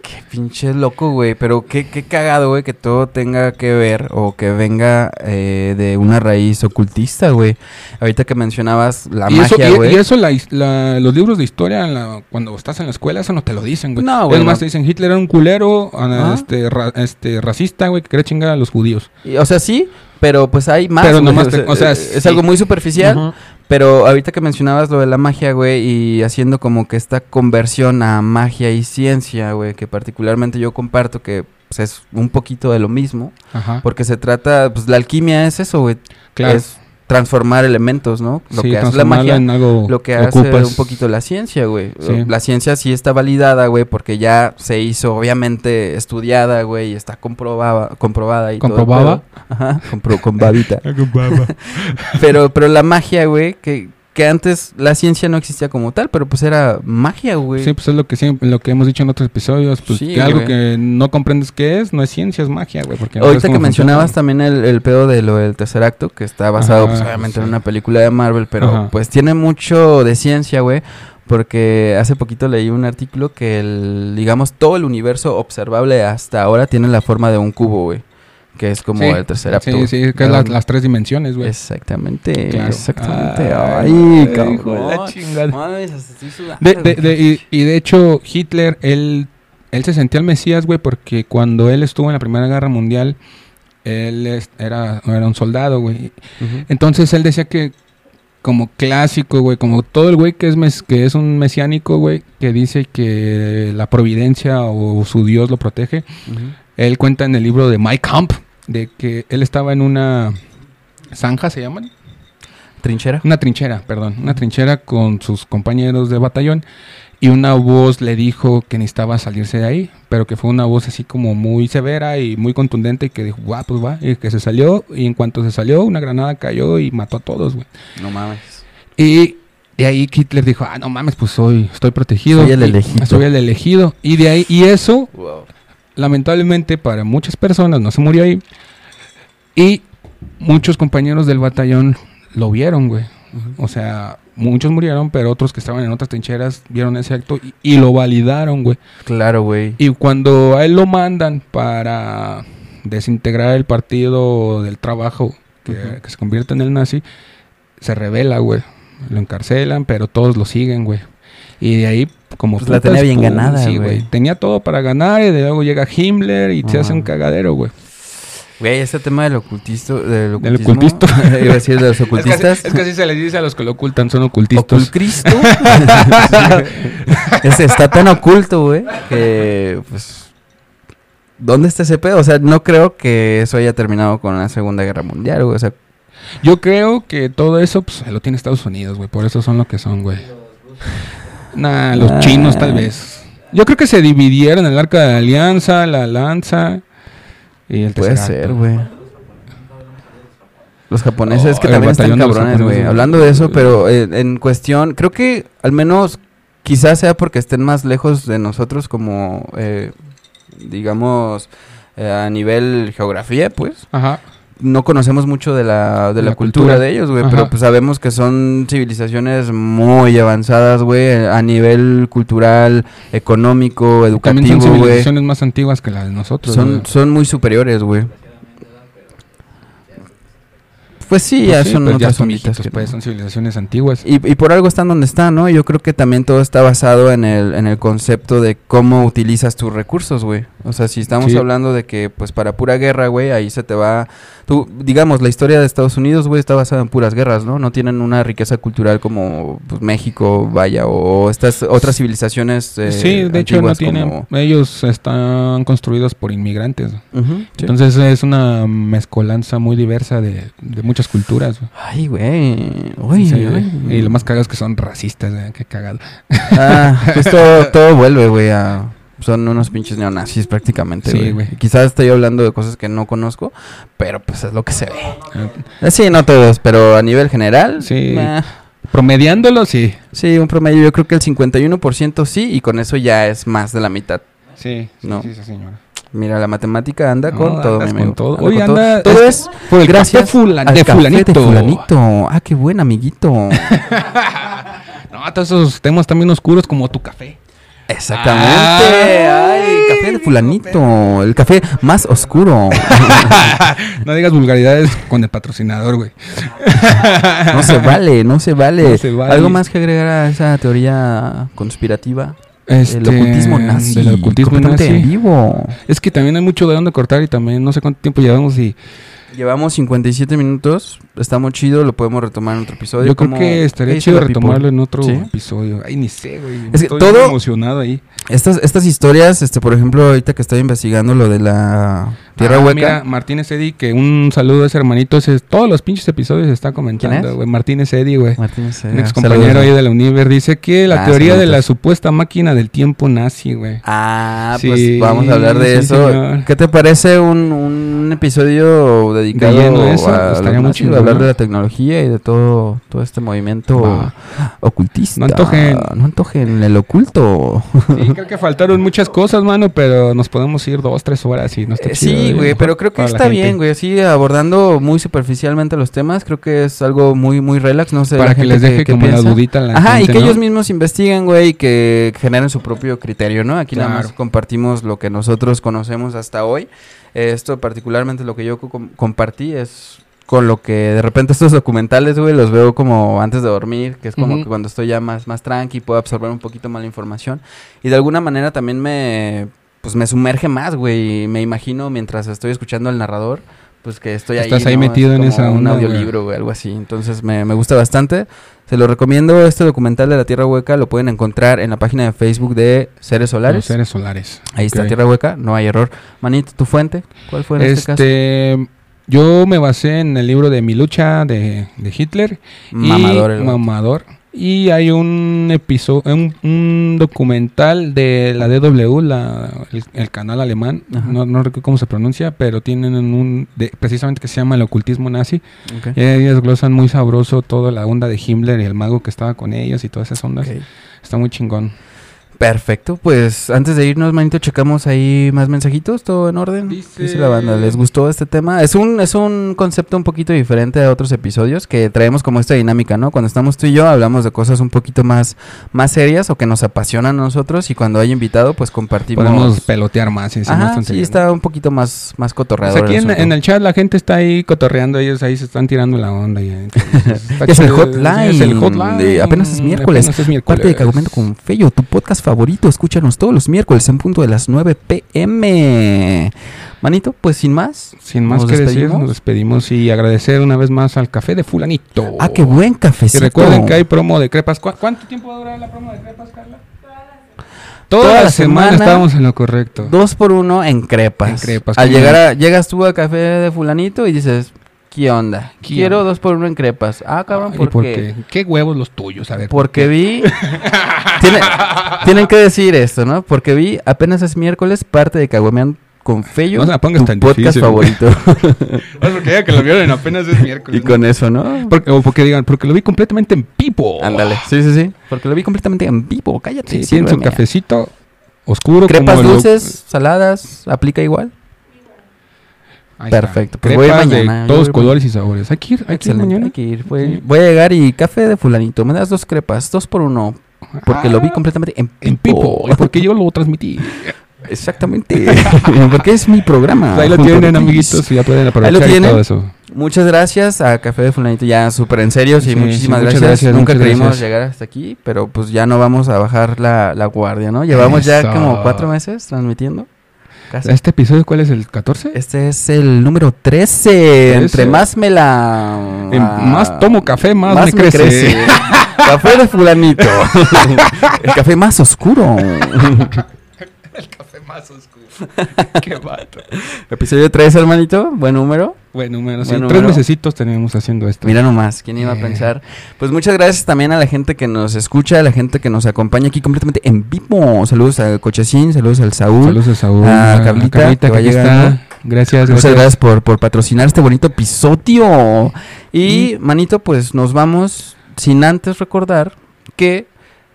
Qué pinche loco, güey. Pero qué, qué cagado, güey, que todo tenga que ver o que venga eh, de una raíz ocultista, güey. Ahorita que mencionabas la y, magia, güey. y eso la los libros de historia, la- cuando estás en la escuela, eso no te lo dicen, güey. No, Es güey, más, no. te dicen Hitler era un culero, este, ra- este, racista, güey, que quería chingar a los judíos. Y, o sea, sí, pero pues hay más. Pero nomás te- o sea, es sí. algo muy superficial. Pero ahorita que mencionabas lo de la magia, güey, y haciendo como que esta conversión a magia y ciencia, güey, que particularmente yo comparto que pues, es un poquito de lo mismo, Ajá. porque se trata, pues la alquimia es eso, güey, Claro. es transformar elementos, ¿no? Lo Sí, que hace la magia, en algo lo que hace ocupas. un poquito la ciencia, güey. Sí. La ciencia sí está validada, güey, porque ya se hizo obviamente estudiada, güey, y está comprobada, comprobada y todo pedo. Ajá, compro, con babita. Pero, pero la magia, güey, que, que antes la ciencia no existía como tal, pero pues era magia, güey. Sí, pues es lo que siempre, lo que hemos dicho en otros episodios, pues Sí, que algo que no comprendes qué es, no es ciencia, es magia, güey. Porque Ahorita que mencionabas funciona. también el, el pedo de lo del tercer acto, que está basado, Ajá, pues obviamente sí. en una película de Marvel, pero Ajá. pues tiene mucho de ciencia, güey. Porque hace poquito leí un artículo que el, digamos, todo el universo observable hasta ahora tiene la forma de un cubo, güey. Que es como Sí, el tercer acto. Sí, sí, que es la- las tres dimensiones, güey. Exactamente, Claro. exactamente. Ay, Ay, hijo de la cabrón. chingada. Mames, estoy sudando, De, de- güey. de- y, y de hecho, Hitler, él él se sentía el Mesías, güey, porque cuando él estuvo en la Primera Guerra Mundial, él es- era, era un soldado, güey. Entonces él decía que como clásico, güey, como todo el güey que es mes- que es un mesiánico, güey, que dice que la providencia o su Dios lo protege. Él cuenta en el libro de My Camp de que él estaba en una zanja, se llaman, ¿Trinchera? una trinchera, perdón, una trinchera con sus compañeros de batallón y una voz le dijo que necesitaba salirse de ahí, pero que fue una voz así como muy severa y muy contundente y que dijo, va, pues va, y que se salió y en cuanto se salió una granada cayó y mató a todos, güey. No mames. Y de ahí Hitler dijo, ah, no mames, pues soy, estoy protegido. Soy el elegido. Soy el elegido. Y de ahí, y eso, Wow. Lamentablemente, para muchas personas no se murió ahí. Y muchos compañeros del batallón lo vieron, güey. O sea, muchos murieron, pero otros que estaban en otras trincheras vieron ese acto y, y lo validaron, güey. Claro, güey. Y cuando a él lo mandan para desintegrar el partido del trabajo, que, que se convierte en el nazi, se revela, güey. Lo encarcelan, pero todos lo siguen, güey. Y de ahí, como... Pues la tenía bien ganada, sí, güey. Tenía todo para ganar y de luego llega Himmler y se hace un Ah. cagadero, güey. Güey, este tema del ocultisto... Del Del ocultismo, ocultisto. Iba a decir de los Es que, ocultistas. así, es que así se les dice a los que lo ocultan, son ocultistas. ¿Oculcristo? Ese está tan oculto, güey, que pues... ¿Dónde está ese pedo? O sea, no creo que eso haya terminado con la Segunda Guerra Mundial, güey. O sea, Yo creo que todo eso pues, lo tiene Estados Unidos, güey. Por eso son lo que son, güey. Nah, los Ah. chinos tal vez. Yo creo que se dividieron el arca de la alianza, la lanza y el puede ser, güey. Los japoneses Oh, que también están cabrones, güey. Hablando de eso, pero eh, en cuestión, creo que al menos quizás sea porque estén más lejos de nosotros como, eh, digamos, eh, a nivel geografía, pues. Ajá. No conocemos mucho de la, de De la, la cultura. cultura. de ellos, güey, pero pues sabemos que son civilizaciones muy avanzadas, güey, a nivel cultural, económico, También educativo, son güey. civilizaciones más antiguas que las de nosotros. Son, son muy superiores, güey. Pues sí, Pues ya sí, son pues otras son viejitos, que pues, no. son civilizaciones antiguas. Y, y por algo están donde están, ¿no? Yo creo que también todo está basado en el, en el concepto de cómo utilizas tus recursos, güey. O sea, si estamos Sí. hablando de que, pues, para pura guerra, güey, ahí se te va... Tú, digamos, la historia de Estados Unidos, güey, está basada en puras guerras, ¿no? No tienen una riqueza cultural como pues, México, vaya, o estas otras civilizaciones eh, sí, de hecho no tienen. como- Ellos están construidos por inmigrantes. Entonces es una mezcolanza muy diversa de, de muchas culturas. Ay, güey. Uy, Sí, uy. Y lo más cagado es que son racistas, güey, qué cagado. Ah, pues todo, todo vuelve, güey, a... Son unos pinches neonazis prácticamente, Sí, güey. Quizás estoy hablando de cosas que no conozco, pero pues es lo que se ve. Eh, Eh, Sí, no todos, pero a nivel general, Sí. Promediándolo, sí. sí, un promedio yo creo que el 51% sí, y con eso ya es más de la mitad. Sí, sí, No. sí, sí, señora. Mira, la matemática anda No, con todo, mi amigo. con todo. Anda Oye, con todo. anda- Todo es- es Por el gracias café fulan- al de café fulanito. de fulanito. Ah, qué buen amiguito. No, todos esos temas también oscuros como tu café. Exactamente. Ay, café de fulanito. El café más oscuro. No digas vulgaridades con el patrocinador, güey. No se vale, no se vale. No se vale. ¿Algo más que agregar a esa teoría conspirativa? Este, el ocultismo nazi. Del ocultismo nazi. en vivo. Es que también hay mucho de dónde cortar y también no sé cuánto tiempo llevamos y Llevamos 57 minutos. Está muy chido, lo podemos retomar en otro episodio. yo creo que estaría ¿qué dice chido people? retomarlo en otro ¿Sí? episodio. Ay, ni sé, güey. Es que Estoy todo- emocionado ahí. Estas, estas historias, este, por ejemplo, ahorita que estoy investigando lo de la Tierra Ah, Hueca. Mira, Martínez Eddy, que un saludo a ese hermanito. Ese, todos los pinches episodios se está comentando, güey. Martínez Eddy, güey. Martínez, Un eh, ex compañero saludos. ahí de la Univer dice que la Ah, teoría de la supuesta máquina del tiempo nazi, güey. Ah, Sí, pues vamos a hablar de sí, eso. señor. ¿Qué te parece un, un episodio dedicado De lleno a eso, a, estaría muy chingón, hablar de la tecnología y de todo, todo este movimiento Va. ocultista? No antojen. No antojen el oculto. Sí, creo que faltaron muchas cosas, mano, pero nos podemos ir dos, tres horas y no está Eh, chido, sí, güey, pero creo que está bien, güey. Así abordando muy superficialmente los temas, creo que es algo muy, muy relax. No sé. Para la que gente les deje qué como la piensa. dudita la Ajá, gente, y que ¿no? ellos mismos investiguen, güey, y que generen su propio criterio, ¿no? Aquí nada más compartimos lo que nosotros conocemos hasta hoy. Esto particularmente lo que yo co- com- compartí es con lo que de repente estos documentales, güey, los veo como antes de dormir, que es como que cuando estoy ya más, más tranqui, puedo absorber un poquito más la información. Y de alguna manera también me, pues me sumerge más, güey. Me imagino mientras estoy escuchando al narrador, pues que estoy ahí. Estás ahí ¿no? metido Es en esa Un onda, güey. audiolibro, güey, algo así. Entonces me, me gusta bastante. Se lo recomiendo, este documental de la Tierra Hueca lo pueden encontrar en la página de Facebook de Seres Solares. Los seres solares. Ahí está. Tierra Hueca, no hay error. Manito, ¿tu fuente? ¿Cuál fue en este, caso? Este, yo me basé en el libro de Mi lucha de, de Hitler. y- Mamador. el. Mamador. Y hay un episodio, un, un documental de la DW, la, el, el canal alemán, Ajá. no, no recuerdo cómo se pronuncia, pero tienen un, de- precisamente que se llama el ocultismo nazi. Ok. Y ahí desglosan muy sabroso toda la onda de Himmler y el mago que estaba con ellos y todas esas ondas. Está muy chingón. Perfecto, pues antes de irnos, manito, checamos ahí más mensajitos, todo en orden. Dice- Dice la banda, ¿les gustó este tema? Es un, es un concepto un poquito diferente a otros episodios que traemos como esta dinámica, ¿no? Cuando estamos tú y yo hablamos de cosas un poquito más, más serias o que nos apasionan a nosotros y cuando hay invitado, pues compartimos. Podemos pelotear más más Ajá, sí, está un poquito más, más Pues cotorreador. aquí en, el chat la gente está ahí cotorreando, ellos ahí se están tirando la onda. y, entonces, Es el hotline. Es el hotline. de apenas es miércoles. Apenas es miércoles. Parte de Cagomento con Fello, tu podcast favorito. Escúchanos todos los miércoles en punto de las 9 pm. Manito, pues sin más. Sin más ¿Nos que decir, nos despedimos y agradecer una vez más al café de fulanito. Ah, qué buen Y cafecito. recuerden que hay promo de crepas. ¿Cu- ¿Cuánto tiempo va a durar la promo de crepas, Carla? Toda Toda la semana, semana, estábamos en lo correcto. Dos por uno en crepas. En crepas, Al ¿cómo llegar a, llegas tú al café de fulanito y dices, ¿qué onda? ¿Qué Quiero onda? dos por uno en crepas. Ah, cabrón, ¿Y ¿por, por qué? qué? ¿Qué huevos los tuyos? A ver. ¿por Porque vi... Tiene- tienen que decir esto, ¿no? Porque vi, apenas es miércoles, parte de Caguamean con Fello, No se la pongas tu tan podcast difícil, favorito. Ah, porque ya que lo vieron apenas es miércoles. y con eso, ¿no? Porque, o porque digan, porque lo vi completamente en pipo. Ándale. Sí, sí, sí. Porque lo vi completamente en vivo. Cállate. Sí, tienen su sírveme. cafecito oscuro. Crepas como lo- dulces, saladas, aplica igual. Ahí está. Perfecto, pues voy a ir de mañana, yo todos colores y sabores. Hay que ir, hay que ir mañana. Hay que ir. Voy, Sí. voy a llegar y café de fulanito. Me das dos crepas, dos por uno. Porque lo vi Ah, completamente en pipo. en pipo. Y porque yo lo transmití. Exactamente. porque es mi programa. Ahí lo tienen, amiguitos, y ya pueden aprovechar y tienen. todo eso. Muchas gracias a Café de Fulanito, ya súper en serio, sí, Sí, muchísimas sí, gracias. gracias, Nunca creímos gracias. llegar hasta aquí, pero pues ya no vamos a bajar la, la guardia, ¿no? Llevamos ya como cuatro meses transmitiendo. Casi. ¿Este episodio cuál es el 14? Este es el número 13. Trece. Entre más me la. En ah, más tomo café, más me crece. café de Fulanito. el café más oscuro. El café más oscuro. Qué vato. Episodio 13, hermanito. Buen número. Buen número, sí. Buen Tres número. mesecitos tenemos haciendo esto. Mira nomás, ¿quién iba a Eh. pensar? Pues muchas gracias también a la gente que nos escucha, a la gente que nos acompaña aquí completamente en vivo. Saludos a Cochecín, saludos al Saúl. Saludos a Saúl. A Carlita, que va aquí llegando. está. Gracias, Muchas gracias. gracias por, por patrocinar este bonito episodio. Y, manito, pues nos vamos sin antes recordar que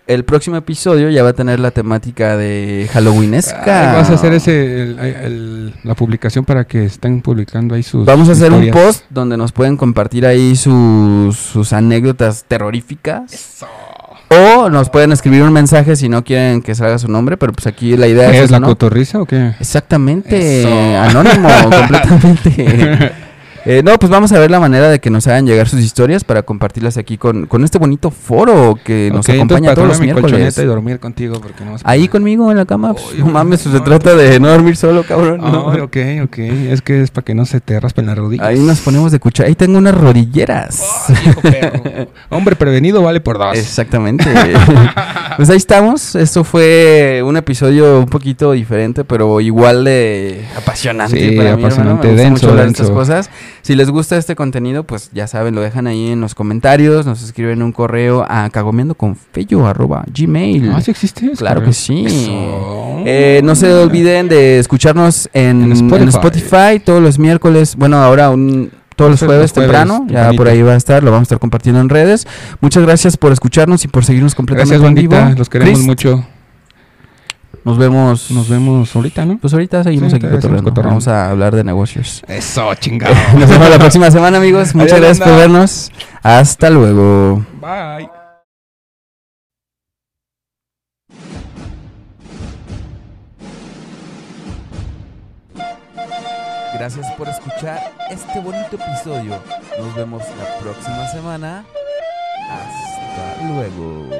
el próximo episodio ya va a tener la temática de Halloweenesca. Ay, vas a hacer ese el- el- la publicación para que estén publicando ahí sus Vamos a hacer un post donde nos pueden compartir ahí sus, sus anécdotas terroríficas. O nos pueden escribir un mensaje si no quieren que salga su nombre, pero pues aquí la idea ¿Qué es, es la ¿no? cotorriza o qué? Exactamente, Eso. anónimo, completamente. Eh, no, pues vamos a ver la manera de que nos hagan llegar sus historias para compartirlas aquí con, con este bonito foro que nos entonces acompaña para todos los mi miércoles. y dormir contigo porque no Ahí conmigo en la cama, pues, Ay, no mames, se trata de no dormir solo, cabrón. no. Ok, ok. Es que es para que no se te raspen las rodillas. Ahí nos ponemos de cuchara. Ahí tengo unas rodilleras. Perro. Hombre prevenido vale por dos. Exactamente. pues ahí estamos. Esto fue un episodio un poquito diferente, pero igual de apasionante. Sí, para mí, hermano. apasionante, gusta denso, mucho hablar de estas denso. cosas. Si les gusta este contenido, pues ya saben, lo dejan ahí en los comentarios. Nos escriben un correo a cagomeandoconfello.gmail. Ah, ¿sí existe? Claro que sí. Eh, no se olviden de escucharnos en, En en Spotify. Todos los miércoles. Bueno, ahora un- todos los Los jueves, temprano. Ya por ahí va a estar. Lo vamos a estar compartiendo en redes. Muchas gracias por escucharnos y por seguirnos completamente Gracias, en vivo. Los queremos Chris, mucho. Nos vemos. Nos vemos ahorita, ¿no? Pues ahorita seguimos Sí, aquí cotorreando. cotorreando. Vamos a hablar de negocios. Eso, chingado. Nos vemos la próxima semana, amigos. Muchas Adiós, gracias por vernos. Hasta luego. Bye. Gracias por escuchar este bonito episodio. Nos vemos la próxima semana. Hasta luego.